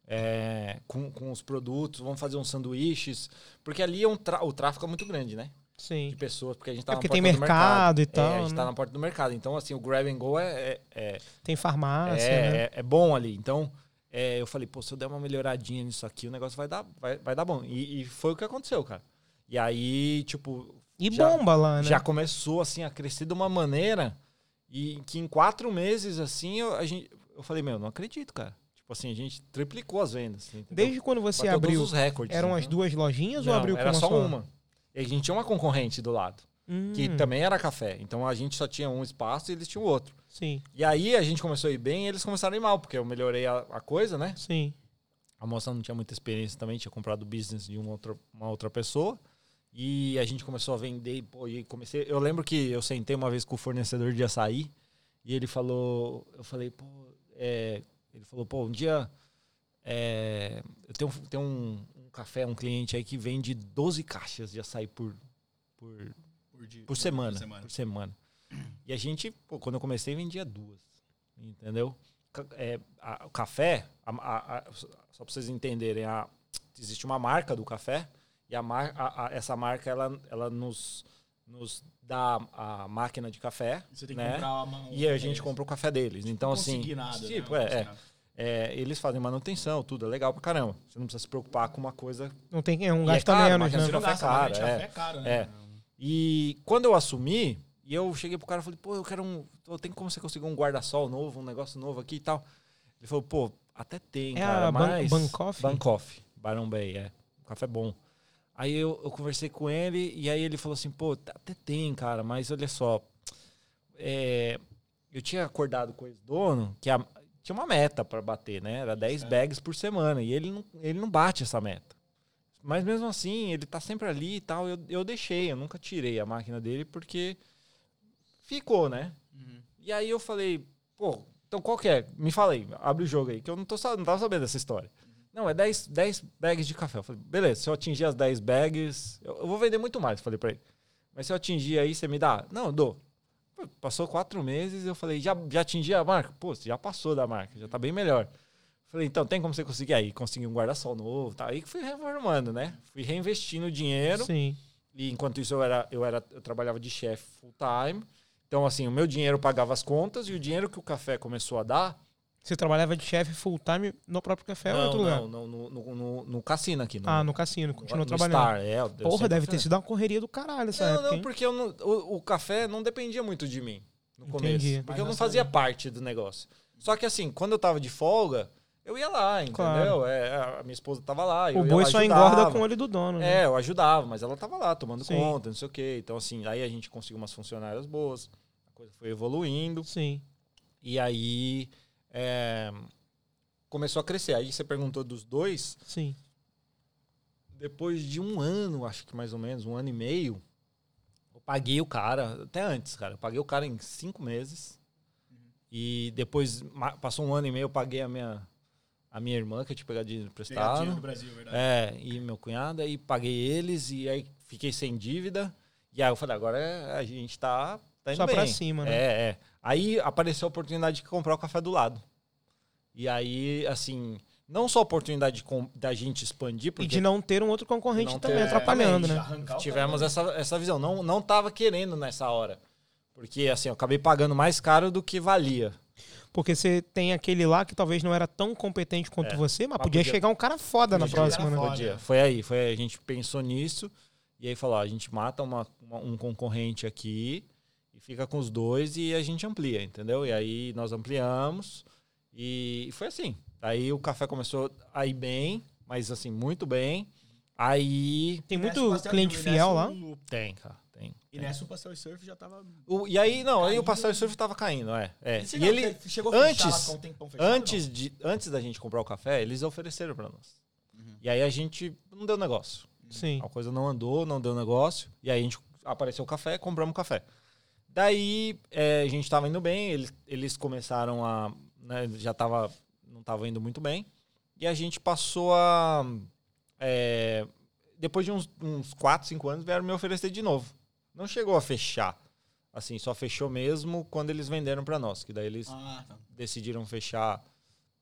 é, com, com os produtos, vamos fazer uns sanduíches. Porque ali é um tra- o tráfego é muito grande, né? Sim. De pessoas, porque a gente tá É na porque porta tem do mercado e É, tal, a gente né? tá na porta do mercado. Então, assim, o grab and go é- é- é, Tem farmácia, é, né? é, é bom ali. Então, é, eu falei, pô, se eu der uma melhoradinha nisso aqui, o negócio vai dar, vai, vai dar bom. E, e foi o que aconteceu, cara. E aí, tipo, E já- bomba lá, né? já começou assim a crescer de uma maneira e que em quatro meses, assim, eu, a gente, eu falei, meu, não acredito, cara. Tipo assim, a gente triplicou as vendas. entendeu? Desde quando você Bateu abriu, todos os recordes. eram as então. duas lojinhas ou Não, abriu com era uma só só? uma. E a gente tinha uma concorrente do lado, que Hum, também era café. Então a gente só tinha um espaço e eles tinham outro. Sim, E aí a gente começou a ir bem e eles começaram a ir mal, porque eu melhorei a, a coisa, né? sim. A moça não tinha muita experiência também, tinha comprado o business de uma outra, uma outra pessoa. E a gente começou a vender, e, pô, e comecei. Eu lembro que eu sentei uma vez com o fornecedor de açaí e ele falou, eu falei, pô, é, ele falou, pô, um dia é, eu tenho, tenho um, um café, um cliente aí que vende 12 caixas de açaí por, por, Por, dia- por semana, Por semana. por semana. E a gente, pô, quando eu comecei, vendia duas. Entendeu? É, a- o café, a- a- a- só para vocês entenderem, a- existe uma marca do café e a mar, a- a- essa marca ela, ela nos, nos dá a máquina de café Você tem que né? comprar uma. e a gente compra o café deles. Então, Não assim, nada, né? tipo, Não é, é. nada. é, eles fazem manutenção, tudo é legal pra caramba. Você não precisa se preocupar com uma coisa. Não tem é um E gasto é caro, menos, né? de Não café gasta, caro, mas realmente é. café é caro, né? É. E quando eu assumi, e eu cheguei pro cara e falei, pô, eu quero um. eu Tem como você conseguir um guarda-sol novo, um negócio novo aqui e tal? Ele falou, pô, até tem, É cara, a Ban- mas. Bancoff? Bancoff, Barão Bay, é. Um café bom. Aí eu, eu conversei com ele e aí ele falou assim, pô, até tem, cara, mas olha só. é, eu tinha acordado com esse dono que a- tinha uma meta para bater, né? Era 10 bags por semana. E ele não, ele não bate essa meta. Mas mesmo assim, ele tá sempre ali e tal. Eu, eu deixei, eu nunca tirei a máquina dele porque ficou, né? Uhum. E aí eu falei, pô, então qual que é? Me fala aí, abre o jogo aí, que eu não, tô, não tava sabendo dessa história. Não, é 10, 10 bags de café. Eu falei, beleza, se eu atingir as 10 bags, eu, eu vou vender muito mais, falei pra ele. Mas se eu atingir aí, você me dá? Não, eu dou. Pô, Passou quatro meses, eu falei, já, já atingi a marca? Pô, você já passou da marca, já tá bem melhor. Falei, então, tem como você conseguir aí? Consegui um guarda-sol novo, tá? Aí fui reformando, né? Fui reinvestindo dinheiro. Sim. E enquanto isso eu era, eu era, eu trabalhava de chefe full time. Então assim, o meu dinheiro pagava as contas e o dinheiro que o café começou a dar, Você trabalhava de chefe full time no próprio café ou em não, outro lugar? não, no, no, no, no- no cassino aqui. No, Ah, no cassino, no- continuou trabalhando. Star, é, Porra, deve ter sido uma correria do caralho essa Não, época, não, hein? porque eu não- o, o café não dependia muito de mim no começo. Entendi. Porque Mas eu não fazia parte do negócio. Só que assim, quando eu tava de folga, eu ia lá, entendeu? Claro. É, a minha esposa tava lá. eu O ia boi lá, só ajudava. engorda com o olho do dono. né? É, eu ajudava, mas ela tava lá tomando Sim. conta, não sei o quê. Então, assim, aí a gente conseguiu umas funcionárias boas, a coisa foi evoluindo. Sim. E aí é, começou a crescer. Aí você perguntou dos dois. Sim. Depois de um ano, acho que mais ou menos, um ano e meio, eu paguei o cara, até antes, cara. Eu paguei o cara em cinco meses. E depois passou um ano e meio, eu paguei a minha, a minha irmã, que eu tinha pegado dinheiro emprestado. dinheiro do Brasil, verdade. É, e meu cunhado, aí paguei eles, e aí fiquei sem dívida. E aí eu falei, agora a gente tá, tá indo Só bem. pra cima, né? É, é. Aí apareceu a oportunidade de comprar o café do lado. E aí, assim, não só a oportunidade da gente expandir, E porque de não ter um outro concorrente também ter- atrapalhando, né? Tivemos cara, essa, essa visão. Não, não tava querendo nessa hora. Porque, assim, eu acabei pagando mais caro do que valia. Porque você tem aquele lá que talvez não era tão competente quanto É. você, mas Mas podia podia- chegar um cara foda na próxima, né? foda. Foi aí, foi aí. A gente pensou nisso. E aí falou: ó, a gente mata uma- uma- um concorrente aqui e fica com os dois e a gente amplia, entendeu? E aí nós ampliamos. E foi assim. Aí o café começou a ir bem, mas assim, muito bem. Aí. Tem muito cliente e fiel lá. Tem, cara, tem. E nessa o pastel e surf já tava. O- e aí, não, aí o Caindo. pastel e surf tava caindo, é. é. E não- ele, chegou antes- um tempão fechado, antes, de, antes da gente comprar o café, eles ofereceram pra nós. Uhum. E aí a gente não deu negócio. Sim. A coisa não andou, não deu negócio. E aí a gente apareceu o café, compramos o café. Daí é, a gente tava indo bem, eles, eles começaram a. né, já tava. Não tava indo muito bem. E a gente passou a. é, depois de uns, uns 4, 5 anos, vieram me oferecer de novo. Não chegou a fechar. Assim, só fechou mesmo quando eles venderam para nós. Que daí eles Ah, tá. decidiram fechar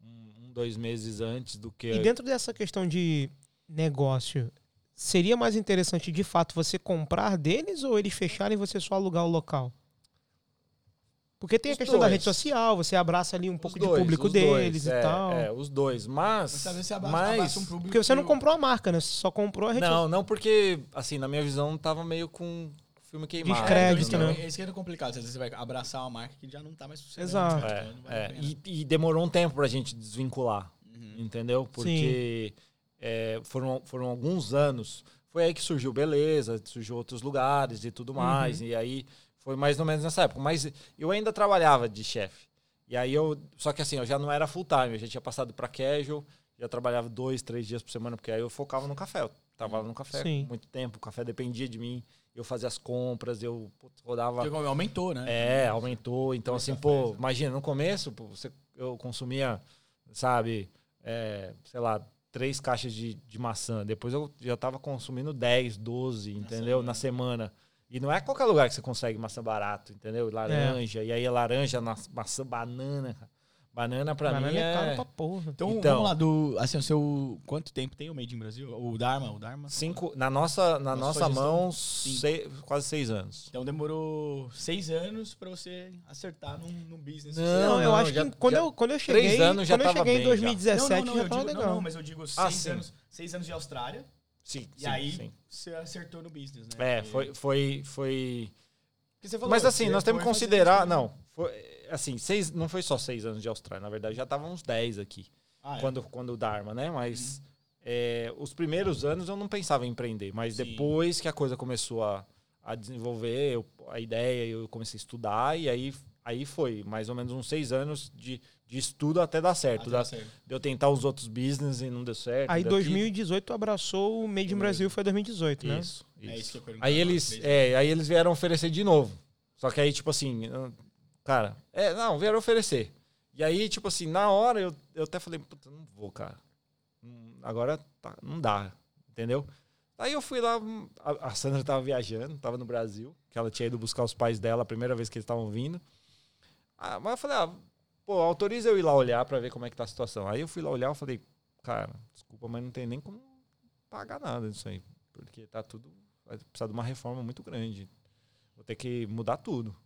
um, dois meses antes do que. E dentro dessa questão de negócio, seria mais interessante de fato você comprar deles ou eles fecharem e você só alugar o local? Porque tem a Os questão da dois. rede social, você abraça ali um pouco Os de dois, público os dois, deles e é, tal. É, os dois. Mas. Você abra- mas abraça um público. Porque você não comprou a marca, né? Você só comprou a rede social. Não, não porque, assim, na minha visão, tava meio com filme queimado. Descrédito, então, né? isso que é- que é complicado. Às vezes você vai abraçar uma marca que já não tá mais funcionando. Exato. né? É, Então é. E, e demorou um tempo pra gente desvincular, Uhum. entendeu? Porque é, foram, foram alguns anos. Foi aí que surgiu Beleza, surgiu outros lugares e tudo mais. E aí foi mais ou menos nessa época. Mas eu ainda trabalhava de chefe. E aí eu. Só que assim, eu já não era full time, eu já tinha passado pra casual, já trabalhava dois, três dias por semana, porque aí eu focava no café. Eu trabalhava no café Sim. muito tempo, o café dependia de mim. Eu fazia as compras, eu putz, rodava. Porque aumentou, né? É, aumentou. Então, Dois assim, pô, né? imagina, no começo, pô, você, eu consumia, sabe, é, sei lá, três caixas de, de maçã. Depois eu já tava consumindo 10, 12, entendeu? semana. Na semana. E não é qualquer lugar que você consegue maçã barato, entendeu? Laranja. E aí a laranja, na- maçã, banana. cara. Banana pra Banana mim é caro é... pra porra. Então, Então. vamos lá, do. Assim, o seu. Quanto tempo tem o Made in Brasil? O Dharma, o Dharma? Cinco, na nossa, na nossa gestão, mão, cinco. sei- quase seis anos. Então demorou seis anos pra você acertar num, num business. Não, Não, eu não, acho já- que quando, já- eu, quando eu cheguei, três anos já quando eu cheguei em bem, já. 2017 não, já eu tava digo, legal. não, não, mas eu digo seis, Ah, sim. anos, seis anos de Austrália. Sim, E sim, aí sim. você acertou no business, né? É, foi, foi, foi... Falou, Mas assim, você nós temos que considerar... né? Não, foi, assim, seis, não foi só seis anos de Austrália. Na verdade, já estavam uns dez aqui. Ah, é. quando, quando o Dharma, né? Mas é, os primeiros anos eu não pensava em empreender, mas Sim. depois que a coisa começou a, a desenvolver, eu- a ideia, eu comecei a estudar e aí, aí foi mais ou menos uns seis anos de, de estudo até dar certo. Até Da- dar certo. de eu tentar os outros business e não deu certo. Aí daqui- 2018 tu abraçou o Made in Brasil, foi 2018, né? Isso, É isso. isso que. Aí eles, é, aí eles vieram oferecer de novo. Só que aí, tipo assim, cara, é, não, vieram oferecer. E aí, tipo assim, na hora eu, eu até falei, puta, não vou, cara. Hum, Agora tá- não dá, entendeu? Aí eu fui lá, hum, a, Sandra tava viajando, tava no Brasil, que ela tinha ido buscar os pais dela a primeira vez que eles estavam vindo. Ah, mas eu falei, ah, pô, autoriza eu ir lá olhar pra ver como é que tá a situação. Aí eu fui lá olhar, eu falei, cara, desculpa, mas não tem nem como pagar nada disso aí. Porque tá tudo. Vai precisar de uma reforma muito grande. Vou ter que mudar tudo.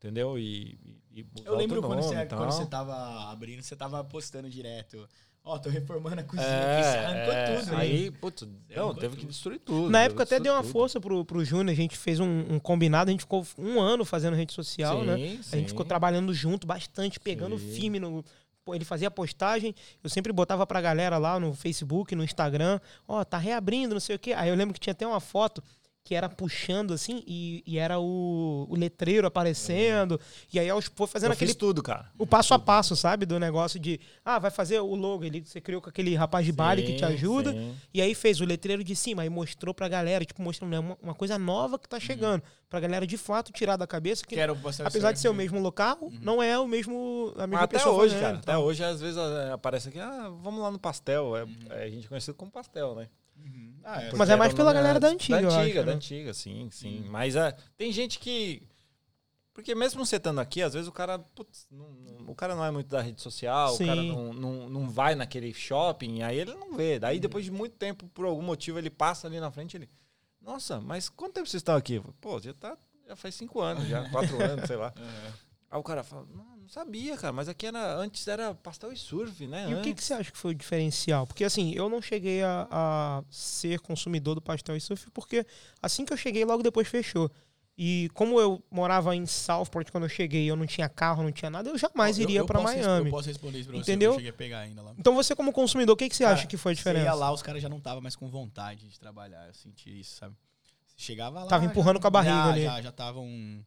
Entendeu? E. e- e Eu lembro quando, nome você, quando você tava abrindo, você tava postando direto. Ó, tô reformando a cozinha É, aqui, você arrancou é, tudo. né? aí, putz, não, teve que tudo. destruir tudo. Na época que até deu uma destruir força pro, pro Júnior, a gente fez um, um combinado, a gente ficou um ano fazendo rede social, tudo. né? Sim, A gente ficou sim. trabalhando junto bastante, pegando Sim. firme no. pô, Ele fazia postagem, eu sempre botava pra galera lá no Facebook, no Instagram, ó, tá reabrindo, não sei o quê. Aí eu lembro que tinha até uma foto que era puxando assim e, e era o, o letreiro aparecendo. E aí eu foi fazendo Eu aquele tudo, cara. o passo a passo, sabe? Do negócio de, ah, vai fazer o logo. Ele, você criou com aquele rapaz de baile que te ajuda. sim. E aí fez o letreiro de cima, aí mostrou pra galera, tipo, mostrando né, uma, uma coisa nova que tá chegando. Pra galera de fato tirar da cabeça que, Que era o Pastel apesar de ser o mesmo local, não é o mesmo. A mesma Mas até hoje, fazendo, cara. tá? Até hoje, às vezes, é, aparece aqui, ah, vamos lá no pastel. É, Uhum. é, a gente é conhecido como pastel, né? Uhum. Ah, é. Mas é mais pela galera da antiga, Da acho, antiga, da né? antiga, sim, sim. Mas é, tem gente que. Porque mesmo você estando aqui, às vezes o cara. putz, não- não- o cara não é muito da rede social, Sim. o cara não, não, não vai naquele shopping, aí ele não vê. Daí Uhum. depois de muito tempo, por algum motivo, ele passa ali na frente ele. Nossa, mas quanto tempo vocês estão aqui? Pô, já tá. Já faz cinco anos, já, quatro anos, sei lá. Uhum. Aí o cara fala, não sabia, cara, mas aqui era. Antes era pastel e surf, né? E o que, que antes." você acha que foi o diferencial? Porque assim, eu não cheguei a, a ser consumidor do pastel e surf, porque assim que eu cheguei, logo depois fechou. E como eu morava em Southport quando eu cheguei, eu não tinha carro, não tinha nada, eu jamais Eu- iria res- Miami. Eu posso responder isso pra você, Entendeu? eu cheguei a pegar ainda lá. Então você como consumidor, o que, que você acha Cara, que foi a Você diferença? ia lá, os caras já não estavam mais com vontade de trabalhar. Eu senti isso, sabe? Você chegava lá. Tava empurrando já- com a barriga já, ali. Já, já estavam. eu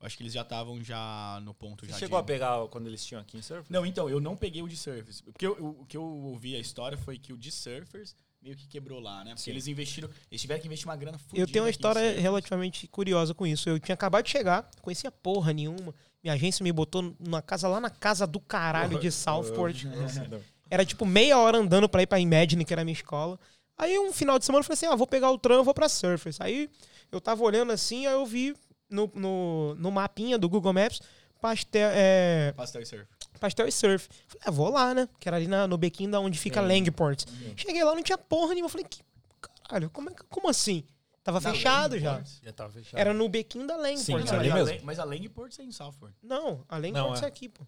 Acho que eles já estavam já no ponto Você já. chegou de- a pegar quando eles tinham aqui em surf? Não, então, eu não peguei o de Surfers. Porque eu- o que eu ouvi a história foi que o de Surfers meio que quebrou lá, né? Porque Sim. eles investiram. Eles tiveram que investir uma grana fodida. Eu tenho uma história Surfers. relativamente curiosa com isso. Eu tinha acabado de chegar, conhecia porra nenhuma. Minha agência me botou numa casa lá na casa do caralho de Southport. Era tipo meia hora andando pra ir pra Imagine, que era a minha escola. Aí um final de semana eu falei assim: ah, vou pegar o tram, vou pra Surfers. Aí eu tava olhando assim, aí eu vi no, no, no mapinha do Google Maps pastel, é, Pastel e Surf. pastel e surf. Falei, ah, vou lá, né? Que era ali na- no bequinho da onde fica Sim. Langport. Uhum. Cheguei lá, não tinha porra nenhuma. Eu falei, que caralho, como, é, que- como assim? Tava Na fechado já. Já tava fechado. Era no bequinho da Langport. Sim, ali mas, a mesmo. Mas a Langports é em Southport. Não, a Langport Não, é é. aqui, pô.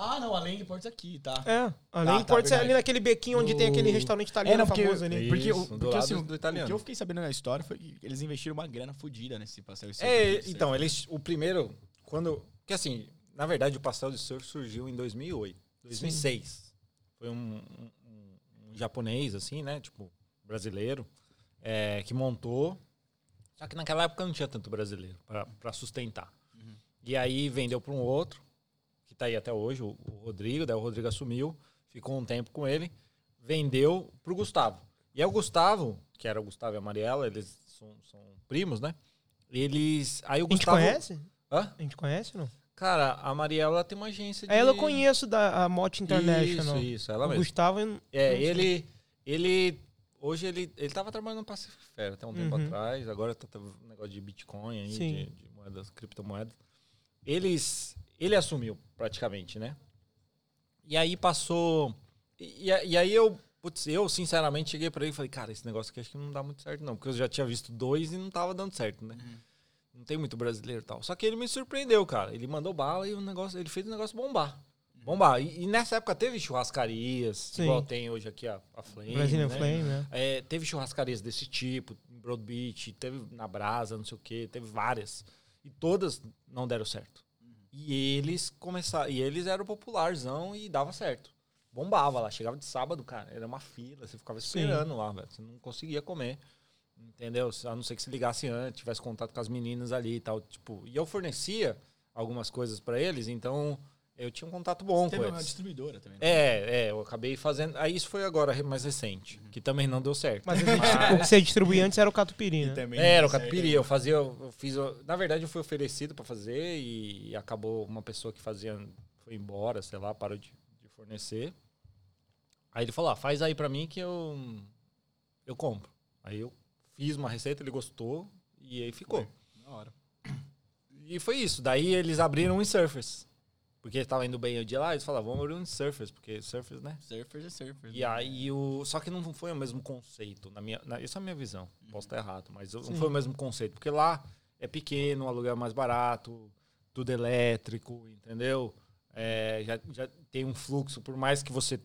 Ah, não, a Langports aqui, tá. É, a tá, Langport é verdade. ali naquele bequinho onde tem aquele restaurante italiano É, porque- famoso ali. Porque, Isso, o, do porque assim, do italiano. o que eu fiquei sabendo na história foi que eles investiram uma grana fodida nesse pastel e surf. É, então, surf. eles. O primeiro. Quando. Que assim, na verdade, o pastel de surf surgiu em 2008. 2006. Foi um, um- um- um japonês, assim, né? Tipo, brasileiro, é, que montou. Só que naquela época não tinha tanto brasileiro para sustentar. Uhum. E aí vendeu para um outro, tá aí até hoje, o, o Rodrigo. Daí o Rodrigo assumiu, ficou um tempo com ele, vendeu pro Gustavo. E aí o Gustavo, que era o Gustavo e a Mariela, eles são, são primos, né? Eles. Aí o A gente Gustavo. conhece? Hã? A gente conhece, não? Cara, a Mariela tem uma agência de. Aí ela eu conheço da a Mote International. Isso, isso, ela o mesmo. Gustavo. É, ele. Ele. Hoje ele, ele tava trabalhando no Pacific Fair até um tempo Uhum. atrás, agora tá, tá um negócio de Bitcoin aí, de, de moedas, criptomoedas. Eles. Ele assumiu praticamente, né? E aí passou. E, e aí eu, putz, eu sinceramente cheguei pra ele e falei, cara, esse negócio aqui acho que não dá muito certo, não. Porque eu já tinha visto dois e não tava dando certo, né? Não tem muito brasileiro e tal. Só que ele me surpreendeu, cara. Ele mandou bala e o negócio, ele fez o negócio bombar. Bombar. E, e nessa época teve churrascarias, Sim. igual tem hoje aqui a, a Flame. Brazilian né? Flame, né? É, teve churrascarias desse tipo, em Broad Beach, teve na Brasa, não sei o que, teve várias. E todas não deram certo. E eles começaram. E eles eram popularzão e dava certo. Bombava lá, chegava de sábado, cara. Era uma fila, você ficava Sim. esperando lá, velho. Você não conseguia comer. Entendeu? A não ser que se ligasse antes, tivesse contato com as meninas ali e tal. Tipo, e eu fornecia algumas coisas pra eles, então eu tinha um contato bom Teve com uma eles. distribuidora também. né? É, é, eu acabei fazendo. Aí isso foi agora mais recente, que também não deu certo. Mas gente- o que você distribuía antes era o catupiry, né? também Era o catupiry, eu fazia, eu fiz, eu- na verdade eu fui oferecido pra fazer e acabou uma pessoa que fazia foi embora, sei lá, parou de, de fornecer. Aí ele falou: ah, "Faz aí pra mim que eu eu compro". Aí eu fiz uma receita, ele gostou e aí ficou. Da hora. E foi isso. Daí eles abriram um Surfers. Porque estava indo bem o dia lá, eles falaram: "Vamos abrir um Surfers", porque Surfers, né? Surfers é surfers. E aí o. Só que não foi o mesmo conceito. Na minha, na, essa é a minha visão. Posso estar errado, mas não Sim. foi o mesmo conceito. Porque lá é pequeno, o aluguel é mais barato, tudo elétrico, entendeu? É, já, já tem um fluxo, por mais que você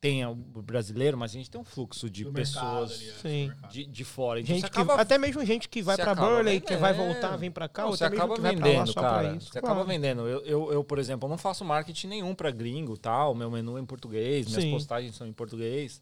tenha o brasileiro, mas a gente tem um fluxo de Do pessoas ali, é, Sim. supermercado. de, de fora. Então Gente você que, acaba, até mesmo gente que vai acaba Burley, que vai voltar, vem pra cá, Não, ou você até mesmo acaba que vai pra lá vendendo, só cara. pra isso. Você claro. acaba vendendo. Eu, eu, eu, por exemplo, não faço marketing nenhum pra gringo, tal. Meu menu é em português, minhas Sim. postagens são em português.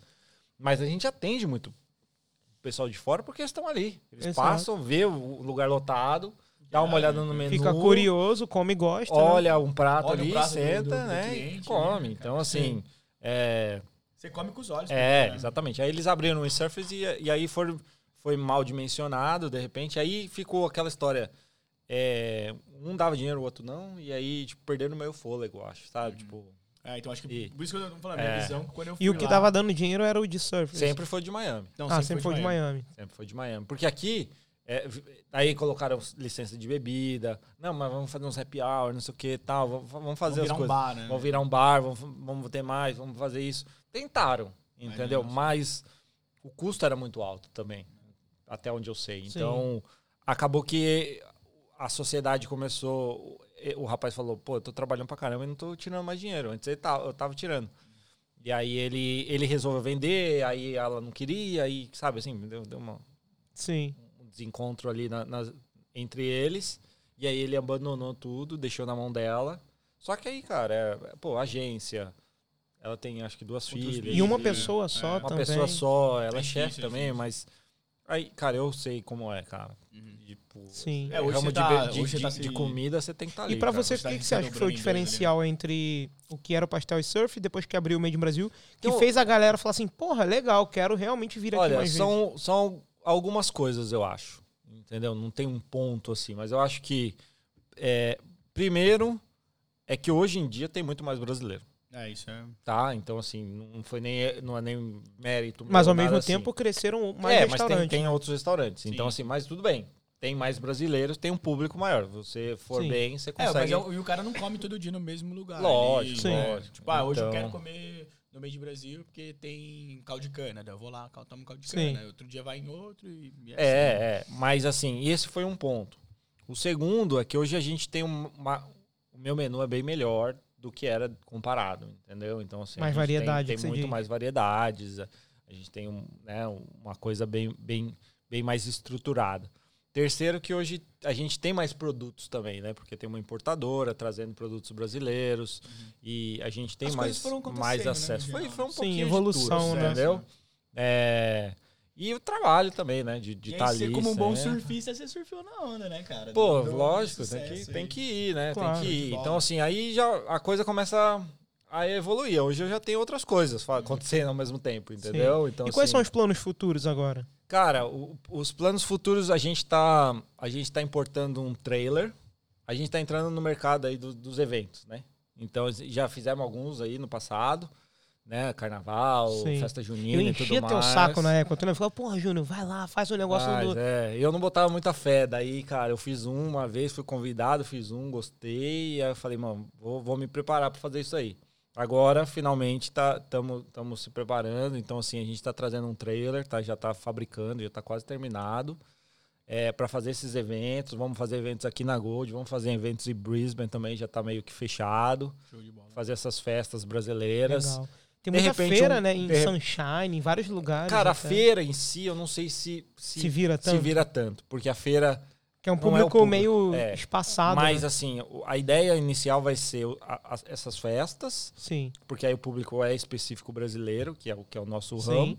Mas a gente atende muito o pessoal de fora porque eles estão ali. Eles Exato. passam, vê o lugar lotado, dá uma olhada no menu. Fica curioso, come e gosta. né? Olha um prato Olha ali, prato do- senta, do- do né? cliente e come. né, então, assim. É, Você come com os olhos. é, né? exatamente. Aí eles abriram o Surface e, e aí foi, foi mal dimensionado, de repente. Aí ficou aquela história. é, um dava dinheiro, o outro não, e aí, tipo, perderam meio fôlego, acho, sabe? Tipo, É, então acho que E- por isso que eu tô falando, a minha É. visão, quando eu fui E o que lá- tava dando dinheiro era o de surf. sempre foi de Miami. Não, ah, sempre foi de Miami. Sempre foi de Miami. Porque aqui, é, aí colocaram licença de bebida. Não, mas vamos fazer uns happy hour, não sei o que tal. Vamos, vamos fazer Vamos as virar um coisas. bar, né? Vamos virar um bar, vamos, vamos ter mais, vamos fazer isso. Tentaram, entendeu? Mas o custo era muito alto também, até onde eu sei. Sim. Então, acabou que a sociedade começou. O rapaz falou: pô, eu tô trabalhando pra caramba e não tô tirando mais dinheiro. Antes ele tava, eu tava tirando. E aí ele, ele resolveu vender, aí ela não queria, aí, sabe assim, deu, deu uma, Sim. Desencontro ali na- nas- entre eles. E aí ele abandonou tudo, deixou na mão dela. Só que aí, cara, é, pô, agência. Ela tem acho que duas Outros filhas. E uma Sim, pessoa é. só Uma também. pessoa só, ela É é chefe é também, difícil. mas. Aí, cara, eu sei como é, cara. Uhum. Tipo, Sim. É, hoje ramo de, tá- be- de, hoje você tá de- se- de comida você tem que estar ali. E pra cara. você, o tá que, que você acha que foi o diferencial entre o que era o Pastel e Surf, depois que abriu o Made in Brasil, que Então- fez a galera falar assim, porra, legal, quero realmente vir aqui Olha, mais vezes. são, são algumas coisas, eu acho. Entendeu? Não tem um ponto assim, mas eu acho que. é, primeiro, é que hoje em dia tem muito mais brasileiro. É, isso é. Tá? Então, assim, não foi nem, não é nem mérito. Mas ao mesmo assim. tempo cresceram mais é, mas tem, restaurantes. tem outros restaurantes. Sim. Então, assim, mas tudo bem. Tem mais brasileiros, tem um público maior. Você for Sim. bem, você É, mas consegue. é o- e o cara não come todo dia no mesmo lugar. Lógico, Ele, né, lógico. Tipo, ah, hoje eu Então- quero comer no meio de Brasil porque tem caldo de cana. Daí eu vou lá, tomo caldo de Sim. cana. Outro dia vai em outro e. e É, é. Mas assim, esse foi um ponto. O segundo é que hoje a gente tem um- uma. O meu menu é bem melhor do que era comparado, entendeu? Então, assim. a Mais gente tem- variedade, Tem, você muito diz. mais variedades. A a gente tem um, né, uma coisa bem, bem, bem mais estruturada. Terceiro, que hoje a gente tem mais produtos também, né? Porque tem uma importadora trazendo produtos brasileiros e a gente tem As mais, mais né, acesso. foi, geral. foi um Sim, pouquinho de evolução, tudo, né? Entendeu? É, e o trabalho também, né? De estar aí, ali. você, como um bom sempre. surfista, você surfou na onda, né, cara? Pô, Deu- lógico, tem que, tem que ir, né? Claro, tem que ir. Então, assim, aí já a coisa começa a evoluir. Hoje eu já tenho outras coisas acontecendo ao mesmo tempo, entendeu? Então, e quais assim, são os planos futuros agora? Cara, o- os planos futuros, a gente tá, a gente tá importando um trailer. A gente tá entrando no mercado aí do- dos eventos, né? Então, já fizemos alguns aí no passado, né? Carnaval, Sim. festa Eu junina e tudo enchia mais. teu saco na época. Tu lembra? Falava, porra, Júnior, vai lá, faz um negócio Mas, do... é, eu não botava muita fé. Daí, cara, eu fiz um uma vez, fui convidado, fiz um, gostei. Aí eu falei, mano, vou, vou me preparar pra fazer isso aí. Agora, finalmente, estamos tá, se preparando. Então, assim, a gente está trazendo um trailer, tá, já está fabricando, já está quase terminado. É, para fazer esses eventos. Vamos fazer eventos aqui na Gold, vamos fazer eventos em Brisbane também, já está meio que fechado. Fazer essas festas brasileiras. Legal. Tem muita repente, feira, um, né? Em Sunshine, em vários lugares. Cara, até. a feira em si, eu não sei se se, se vira tanto. Se vira tanto, porque a feira que é um público, é público meio é, espaçado. Mas, né? assim, a ideia inicial vai ser a, a, essas festas. Sim. Porque aí o público é específico brasileiro, que é o, que é o nosso Sim. ramo.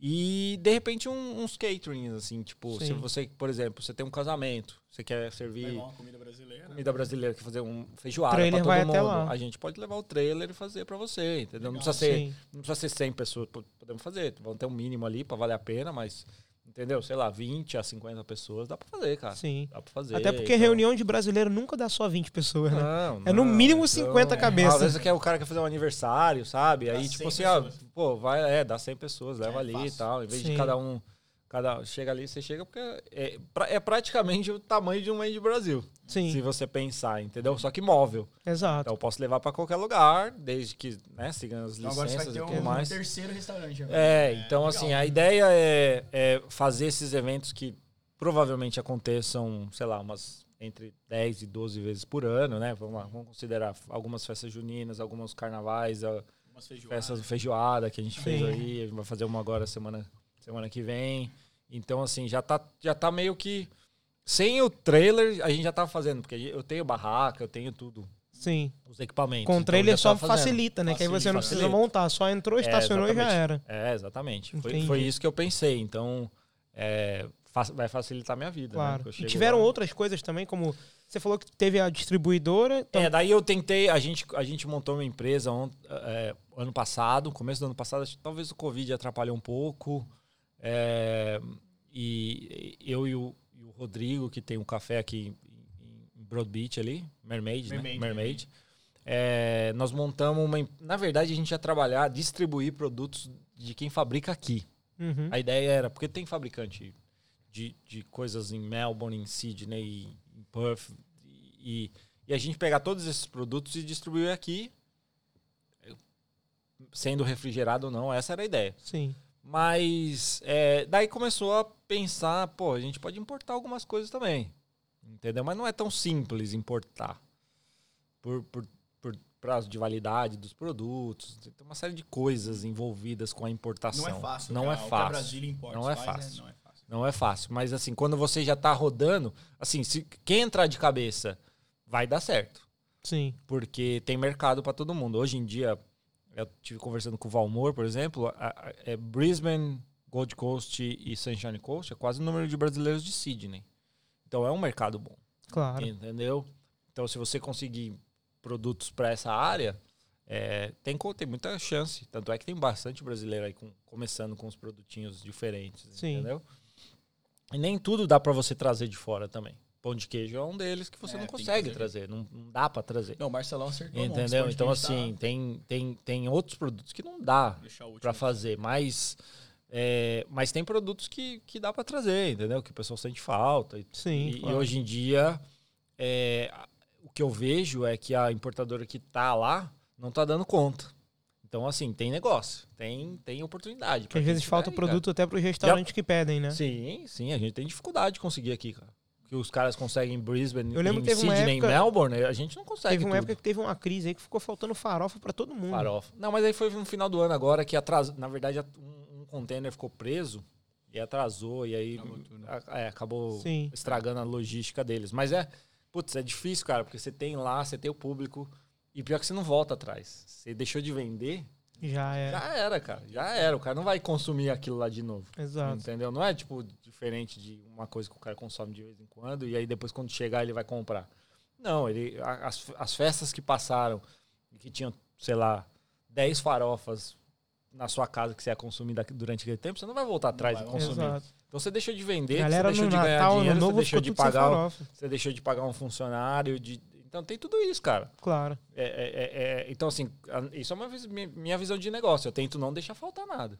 E, de repente, um, uns caterings, assim, tipo, Sim. se você, por exemplo, você tem um casamento, você quer servir uma comida brasileira. Comida brasileira, quer fazer um feijoada pra todo vai mundo. Até lá. A gente pode levar o trailer e fazer para você, entendeu? Não precisa, ser, não precisa ser 100 pessoas, podemos fazer. Vão ter um mínimo ali para valer a pena, mas Entendeu? Sei lá, 20 a 50 pessoas, dá pra fazer, cara. Sim. Dá pra fazer. Até porque então... reunião de brasileiro nunca dá só 20 pessoas, né? Não, é no mínimo então, 50 cabeças. Às vezes quer o cara quer fazer um aniversário, sabe? Aí, tipo assim, ó, pô, vai, é, dá 100 pessoas, leva é ali fácil. e tal. Em vez Sim. de cada um Cada, chega ali, você chega porque é, é praticamente o tamanho de um meio de Brasil. Sim. Se você pensar, entendeu? Só que móvel. Exato. Então eu posso levar para qualquer lugar, desde que, né, sigam as então, licenças e tudo um mais. terceiro restaurante. É, então é, assim, legal. a ideia é, é fazer esses eventos que provavelmente aconteçam, sei lá, umas entre 10 e 12 vezes por ano, né? Vamos lá, vamos considerar algumas festas juninas, alguns carnavais, festas feijoada que a gente Sim. fez aí, a gente vai fazer uma agora semana semana que vem. Então, assim, já tá, já tá meio que. Sem o trailer, a gente já tá fazendo, porque eu tenho barraca, eu tenho tudo. Sim. Os equipamentos. Com o então trailer então, só facilita, né? Facilita, que aí você não facilita. precisa montar, só entrou, estacionou é, e já era. É, exatamente. Foi, foi, isso que eu pensei. Então, é, vai facilitar a minha vida. Né? Claro. Né? E tiveram lá. outras coisas também, como você falou que teve a distribuidora. Então... É, daí eu tentei, a gente, a gente montou uma empresa on, é, ano passado, começo do ano passado, talvez o Covid atrapalhou um pouco. É, e eu e o, e o, Rodrigo, que tem um café aqui em, Broad Beach ali, Mermaid, Mermaid. Né? Mermaid. É, nós montamos uma. Na verdade, a gente ia trabalhar, distribuir produtos de quem fabrica aqui. Uhum. A ideia era, porque tem fabricante de, de coisas em Melbourne, em Sydney, em Perth, e, e a gente pegar todos esses produtos e distribuir aqui, sendo refrigerado ou não, essa era a ideia. Sim. Mas é, daí começou a pensar, pô, a gente pode importar algumas coisas também. Entendeu? Mas não é tão simples importar. Por, por, por prazo de validade dos produtos. Tem uma série de coisas envolvidas com a importação. Não é fácil. Não é fácil. não é fácil. Faz, né? Não é fácil. Não é fácil. Mas assim, quando você já está rodando, assim, se quem entrar de cabeça vai dar certo. Sim. Porque tem mercado para todo mundo. Hoje em dia, eu tive conversando com o Valmor, por exemplo, a, a, é Brisbane, Gold Coast e Sunshine Coast é quase o número de brasileiros de Sydney. Então é um mercado bom. Claro. Entendeu? Então se você conseguir produtos para essa área, é, tem, tem muita chance. Tanto é que tem bastante brasileiro aí com, começando com os produtinhos diferentes. Sim. Entendeu? E nem tudo dá para você trazer de fora também. Pão de queijo é um deles que você é, não consegue trazer, não, não, dá para trazer. Não, o Marcelão acertou. Entendeu? Então, assim, tá... tem, tem, tem outros produtos que não dá para fazer, mas, é, mas tem produtos que, que dá para trazer, entendeu? Que o pessoal sente falta. Sim. E, claro. e hoje em dia, é, o que eu vejo é que a importadora que tá lá não tá dando conta. Então, assim, tem negócio, tem, tem oportunidade. Que às vezes falta o produto cara. até para os restaurantes Já... que pedem, né? Sim, sim, a gente tem dificuldade de conseguir aqui, cara que os caras conseguem em Brisbane, eu lembro em que teve Sydney, época, em Melbourne, a gente não consegue Teve uma tudo. época que teve uma crise aí que ficou faltando farofa para todo mundo. Farofa. Não, mas aí foi no final do ano agora que atrasou, na verdade um, um container ficou preso e atrasou e aí acabou, a, é, acabou estragando a logística deles. Mas é, putz, é difícil, cara, porque você tem lá, você tem o público e pior que você não volta atrás. Você deixou de vender, já era. Já era, cara. Já era. O cara não vai consumir aquilo lá de novo. Exato. Entendeu? Não é, tipo, diferente de uma coisa que o cara consome de vez em quando e aí depois, quando chegar, ele vai comprar. Não, ele, as, as festas que passaram e que tinham, sei lá, 10 farofas na sua casa que você ia consumir durante aquele tempo, você não vai voltar atrás e consumir. Exato. Então você deixou de vender, Galera você deixou de Natal, ganhar dinheiro, você deixou de pagar, você deixou de pagar um funcionário, de, então tem tudo isso, cara. Claro. É, é, é, é então, assim, isso é uma minha visão de negócio. Eu tento não deixar faltar nada.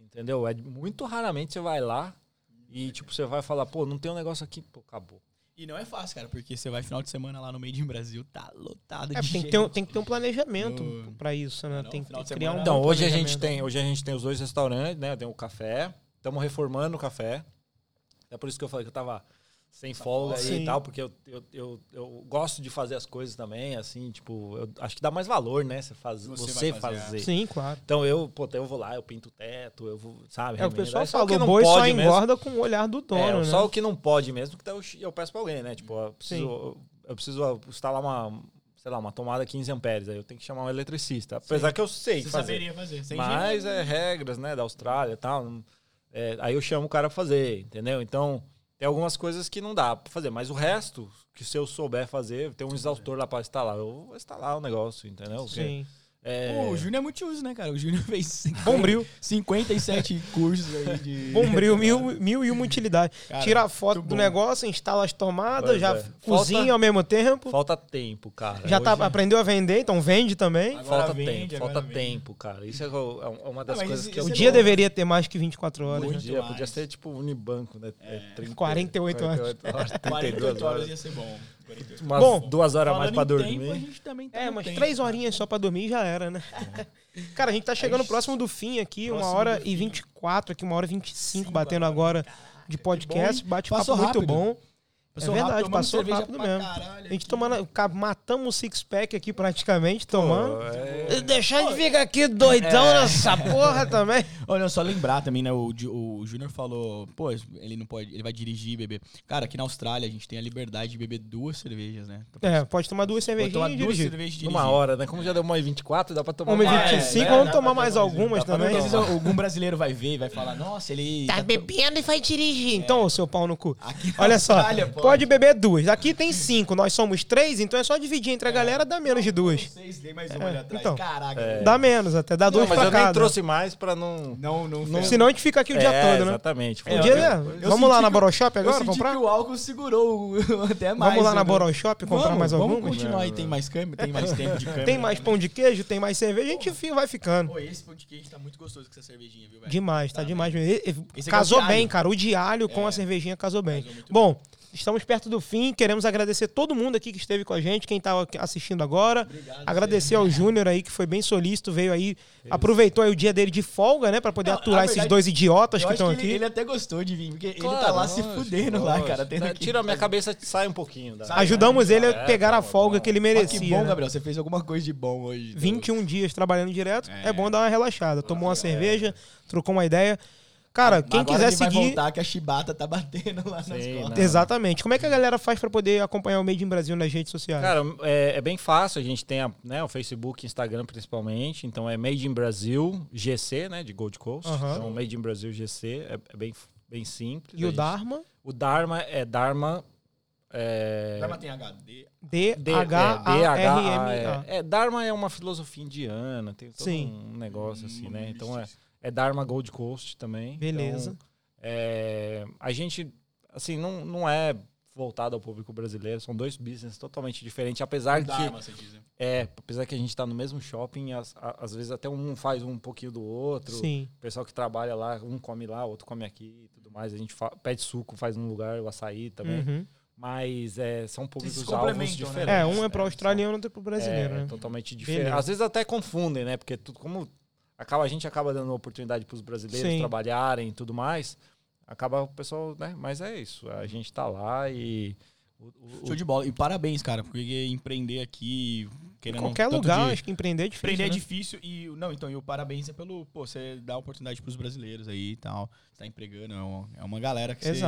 Entendeu? É muito raramente você vai lá e, tipo, você vai falar, pô, não tem um negócio aqui, pô, acabou. E não é fácil, cara, porque você vai final de semana lá no Made in Brasil, tá lotado É, de tem, gente. que ter, um- tem que ter um planejamento No- pra isso, né? Não, tem que criar um semana- Então, bom hoje a gente tem, hoje a gente tem os dois restaurantes, né? Tem o café. Estamos reformando o café. É por isso que eu falei que eu tava sem folga aí Sim. e tal, porque eu, eu, eu, eu gosto de fazer as coisas também, assim, tipo, eu acho que dá mais valor, né? Você, faz, Você você, fazer, fazer. Sim, claro. Então eu, pô, eu vou lá, eu pinto o teto, eu vou, sabe? É, o pessoal Aí só o que falou, não boi só pode mesmo- engorda com o olhar do dono, é, né? Só o que não pode mesmo, que eu, eu peço pra alguém, né? Tipo, eu preciso, eu preciso instalar uma, sei lá, uma tomada 15 amperes, aí eu tenho que chamar um eletricista. Apesar que eu sei Você fazer. saberia fazer. Sem Mas engenheiro, é regras, né, da Austrália e tal. é, aí eu chamo o cara pra fazer, entendeu? Então, tem algumas coisas que não dá pra fazer. Mas o resto, que se eu souber fazer, tem um exaustor lá pra instalar. Eu vou instalar o negócio, entendeu? Porque, Sim. É, Pô, o Júnior é multiuso, né, cara? O Júnior fez Bombril. 57 cursos aí de. Bombril, mil, mil e uma utilidade. Cara, Tira a foto do bom. negócio, instala as tomadas, Pois já é. cozinha Falta- ao mesmo tempo. Falta tempo, cara. Já tá, aprendeu a vender, então vende também. Agora Falta vende, tempo, agora falta vende. tempo, cara. Isso é o- é uma das mas coisas isso- que eu O é dia bom. deveria ter mais que 24 horas. Muito né? Podia, podia ser tipo Unibanco, né? É. 30, 48 horas. 48 48 32 horas horas. ia ser bom. 48. Umas Bom, duas horas a mais pra dormir. Tempo, a gente também tá É, no umas tempo, três cara. horinhas só pra dormir já era, né? Cara, a gente tá chegando próximo do fim aqui, uma Próximo hora do e fim. 24 aqui, uma hora e 25 Sim, batendo agora. agora de podcast. Bate-papo muito rápido. bom. Passou é verdade, rápido, passou cerveja rápido mesmo. caralho A gente tomando, matamos o six-pack aqui praticamente, tomando. Pô, é- Deixar de ficar aqui doidão nessa porra também. Olha, só lembrar também, né? O, o Júnior falou, pô, ele não pode, ele vai dirigir e beber. Cara, aqui na Austrália a gente tem a liberdade de beber duas cervejas, né? É, pode tomar duas Pode tomar cervejinhas duas dirigir. cervejas e dirigir. Numa hora, né? Como já deu uma e 24, dá pra tomar Uma e mais. 25, é, vamos tomar mais algumas também. Às vezes algum brasileiro vai ver e vai falar, nossa, ele... Tá bebendo e vai dirigir. Então, ô seu pau no cu. Aqui na Olha só, Austrália, pode. beber duas. Aqui tem cinco, nós somos três, então é só dividir entre a galera, dá menos de duas. Vocês tem mais uma ali atrás. então. Caraca. É. velho. Dá menos até, dá Não, duas mas pra eu nem trouxe mais pra não. Não, não, Não- Senão a gente fica aqui o dia É, todo, né? Exatamente. Um dia, eu- né? eu Vamos lá na Boroshop Eu agora senti comprar? que o álcool segurou o- até mais. Vamos lá na né? Boroshop comprar Vamos, mais Vamos algumas? continuar aí, tem mais câmera, tem mais tempo de câmera. Tem mais pão de queijo, tem mais cerveja, a gente vai ficando. Pô, esse pão de queijo tá muito gostoso com essa cervejinha, viu, velho? Demais, tá demais mesmo. Esse aqui é o Casou bem, cara. O alho com É. a cervejinha casou bem. Bom, estamos perto do fim. Queremos agradecer todo mundo aqui que esteve com a gente, quem tá assistindo agora. Obrigado, Agradecer ao Júnior aí, que foi bem solícito, veio aí, aproveitou aí o dia dele de folga, né? Pra poder Não, aturar na esses verdade, dois idiotas que estão aqui. ele, ele até gostou de vir, porque ele Claro, tá lá se lógico, fudendo lá, cara. Tendo Né, que... Tira a minha cabeça, sai um pouquinho. Ajudamos ele a É, pegar a tá bom, folga tá que ele merecia. que bom, né? Gabriel, você fez alguma coisa de bom hoje. 21 dias trabalhando direto, é, É. bom dar uma relaxada. Tomou uma cerveja, trocou uma ideia. Cara, quem Agora quiser ele vai seguir. voltar que a chibata tá batendo lá nas Sim, costas. Exatamente. Como é que a galera faz pra poder acompanhar o Made in Brasil nas redes sociais? Cara, é, é bem fácil. A gente tem a, né, o Facebook, Instagram principalmente. Então é Made in Brasil GC, né? De Gold Coast. Então Made in Brasil GC é, é bem, bem simples. e A o gente- Dharma? O Dharma é Dharma. É, Dharma tem HD. D- é, D-H-A-R-M-A. É, é, Dharma é uma filosofia indiana, tem todo Sim. um negócio assim, né? Então é. É Dharma Gold Coast também. Beleza. Então, é, a gente, assim, não, não é voltado ao público brasileiro, são dois business totalmente diferentes, apesar que Dharma, você diz. né? é, apesar que a gente tá no mesmo shopping, às, às vezes até um faz um pouquinho do outro. Sim. O pessoal que trabalha lá, um come lá, outro come aqui e tudo mais. A gente pede suco, faz num lugar, o açaí também. Uhum. Mas é, são públicos alvos né? diferentes. É, um é pro É, australiano, outro é pro brasileiro, É, né? totalmente diferente. Beleza. Às vezes até confundem, né? Porque tudo, como acaba, a gente acaba dando oportunidade para os brasileiros Sim. trabalharem e tudo mais, acaba o pessoal, né? Mas é isso. A gente tá lá e. o- o- Show de bola. E parabéns, cara, porque empreender aqui, Em querendo qualquer lugar, de- acho que empreender é difícil. Empreender é né? difícil e não, então, e o parabéns é pelo, pô, você dá oportunidade pros brasileiros aí e tal. Você tá empregando, é uma, é uma galera que você,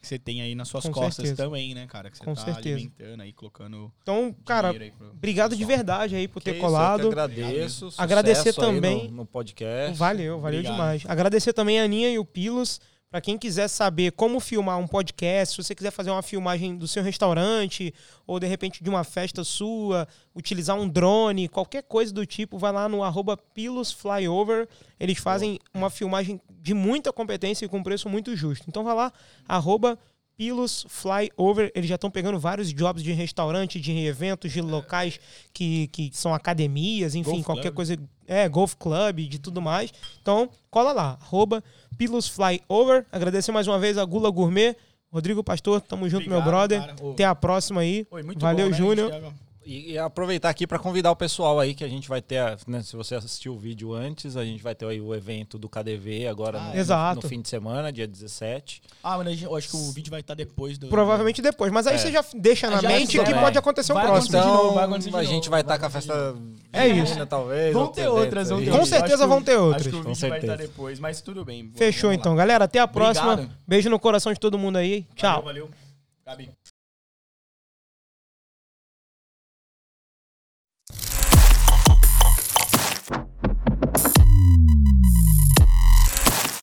que você tem aí nas suas Com costas certeza. também, né, cara? Que você Com tá certeza. alimentando aí, colocando Então, cara, pro obrigado de pessoal. verdade aí por Que ter isso, eu que colado. agradeço. sucesso Agradecer também- No, no podcast. Valeu, valeu Obrigado. demais. Agradecer também a Aninha e o Pilos. Pra quem quiser saber como filmar um podcast, se você quiser fazer uma filmagem do seu restaurante ou de repente de uma festa sua, utilizar um drone, qualquer coisa do tipo, vai lá no arroba pilosflyover. Eles fazem uma filmagem de muita competência e com preço muito justo. Então vai lá, arroba Pilos Flyover, eles já estão pegando vários jobs de restaurante, de eventos, de locais que, que são academias, enfim, Golf qualquer club. coisa, é, golf club, de tudo mais. Então, cola lá, arroba Pilos Flyover. Agradecer mais uma vez a Gula Gourmet, Rodrigo Pastor, tamo junto, meu Obrigado, brother. cara. Até a próxima aí. Muito Valeu, bom, né? Júnior. E, e aproveitar aqui para convidar o pessoal aí que a gente vai ter, né, se você assistiu o vídeo antes, a gente vai ter aí o evento do KDV agora Ah, no, é. Exato. no fim de semana, dia 17. Ah, mas eu acho que o vídeo vai estar depois do. Provavelmente depois. Mas aí É. você já deixa na Já mente que né? pode acontecer o Vai próximo. acontecer Então, novo, vai acontecer de a novo, gente vai estar com a festa É isso. talvez. Vão ter outras, vão ter Com certeza vão ter outras. Acho que o Com vídeo vai estar certeza. depois, mas tudo bem. Fechou então, galera. Até a próxima. Obrigado. Beijo no coração de todo mundo aí. Tchau. Valeu, valeu. Gabi.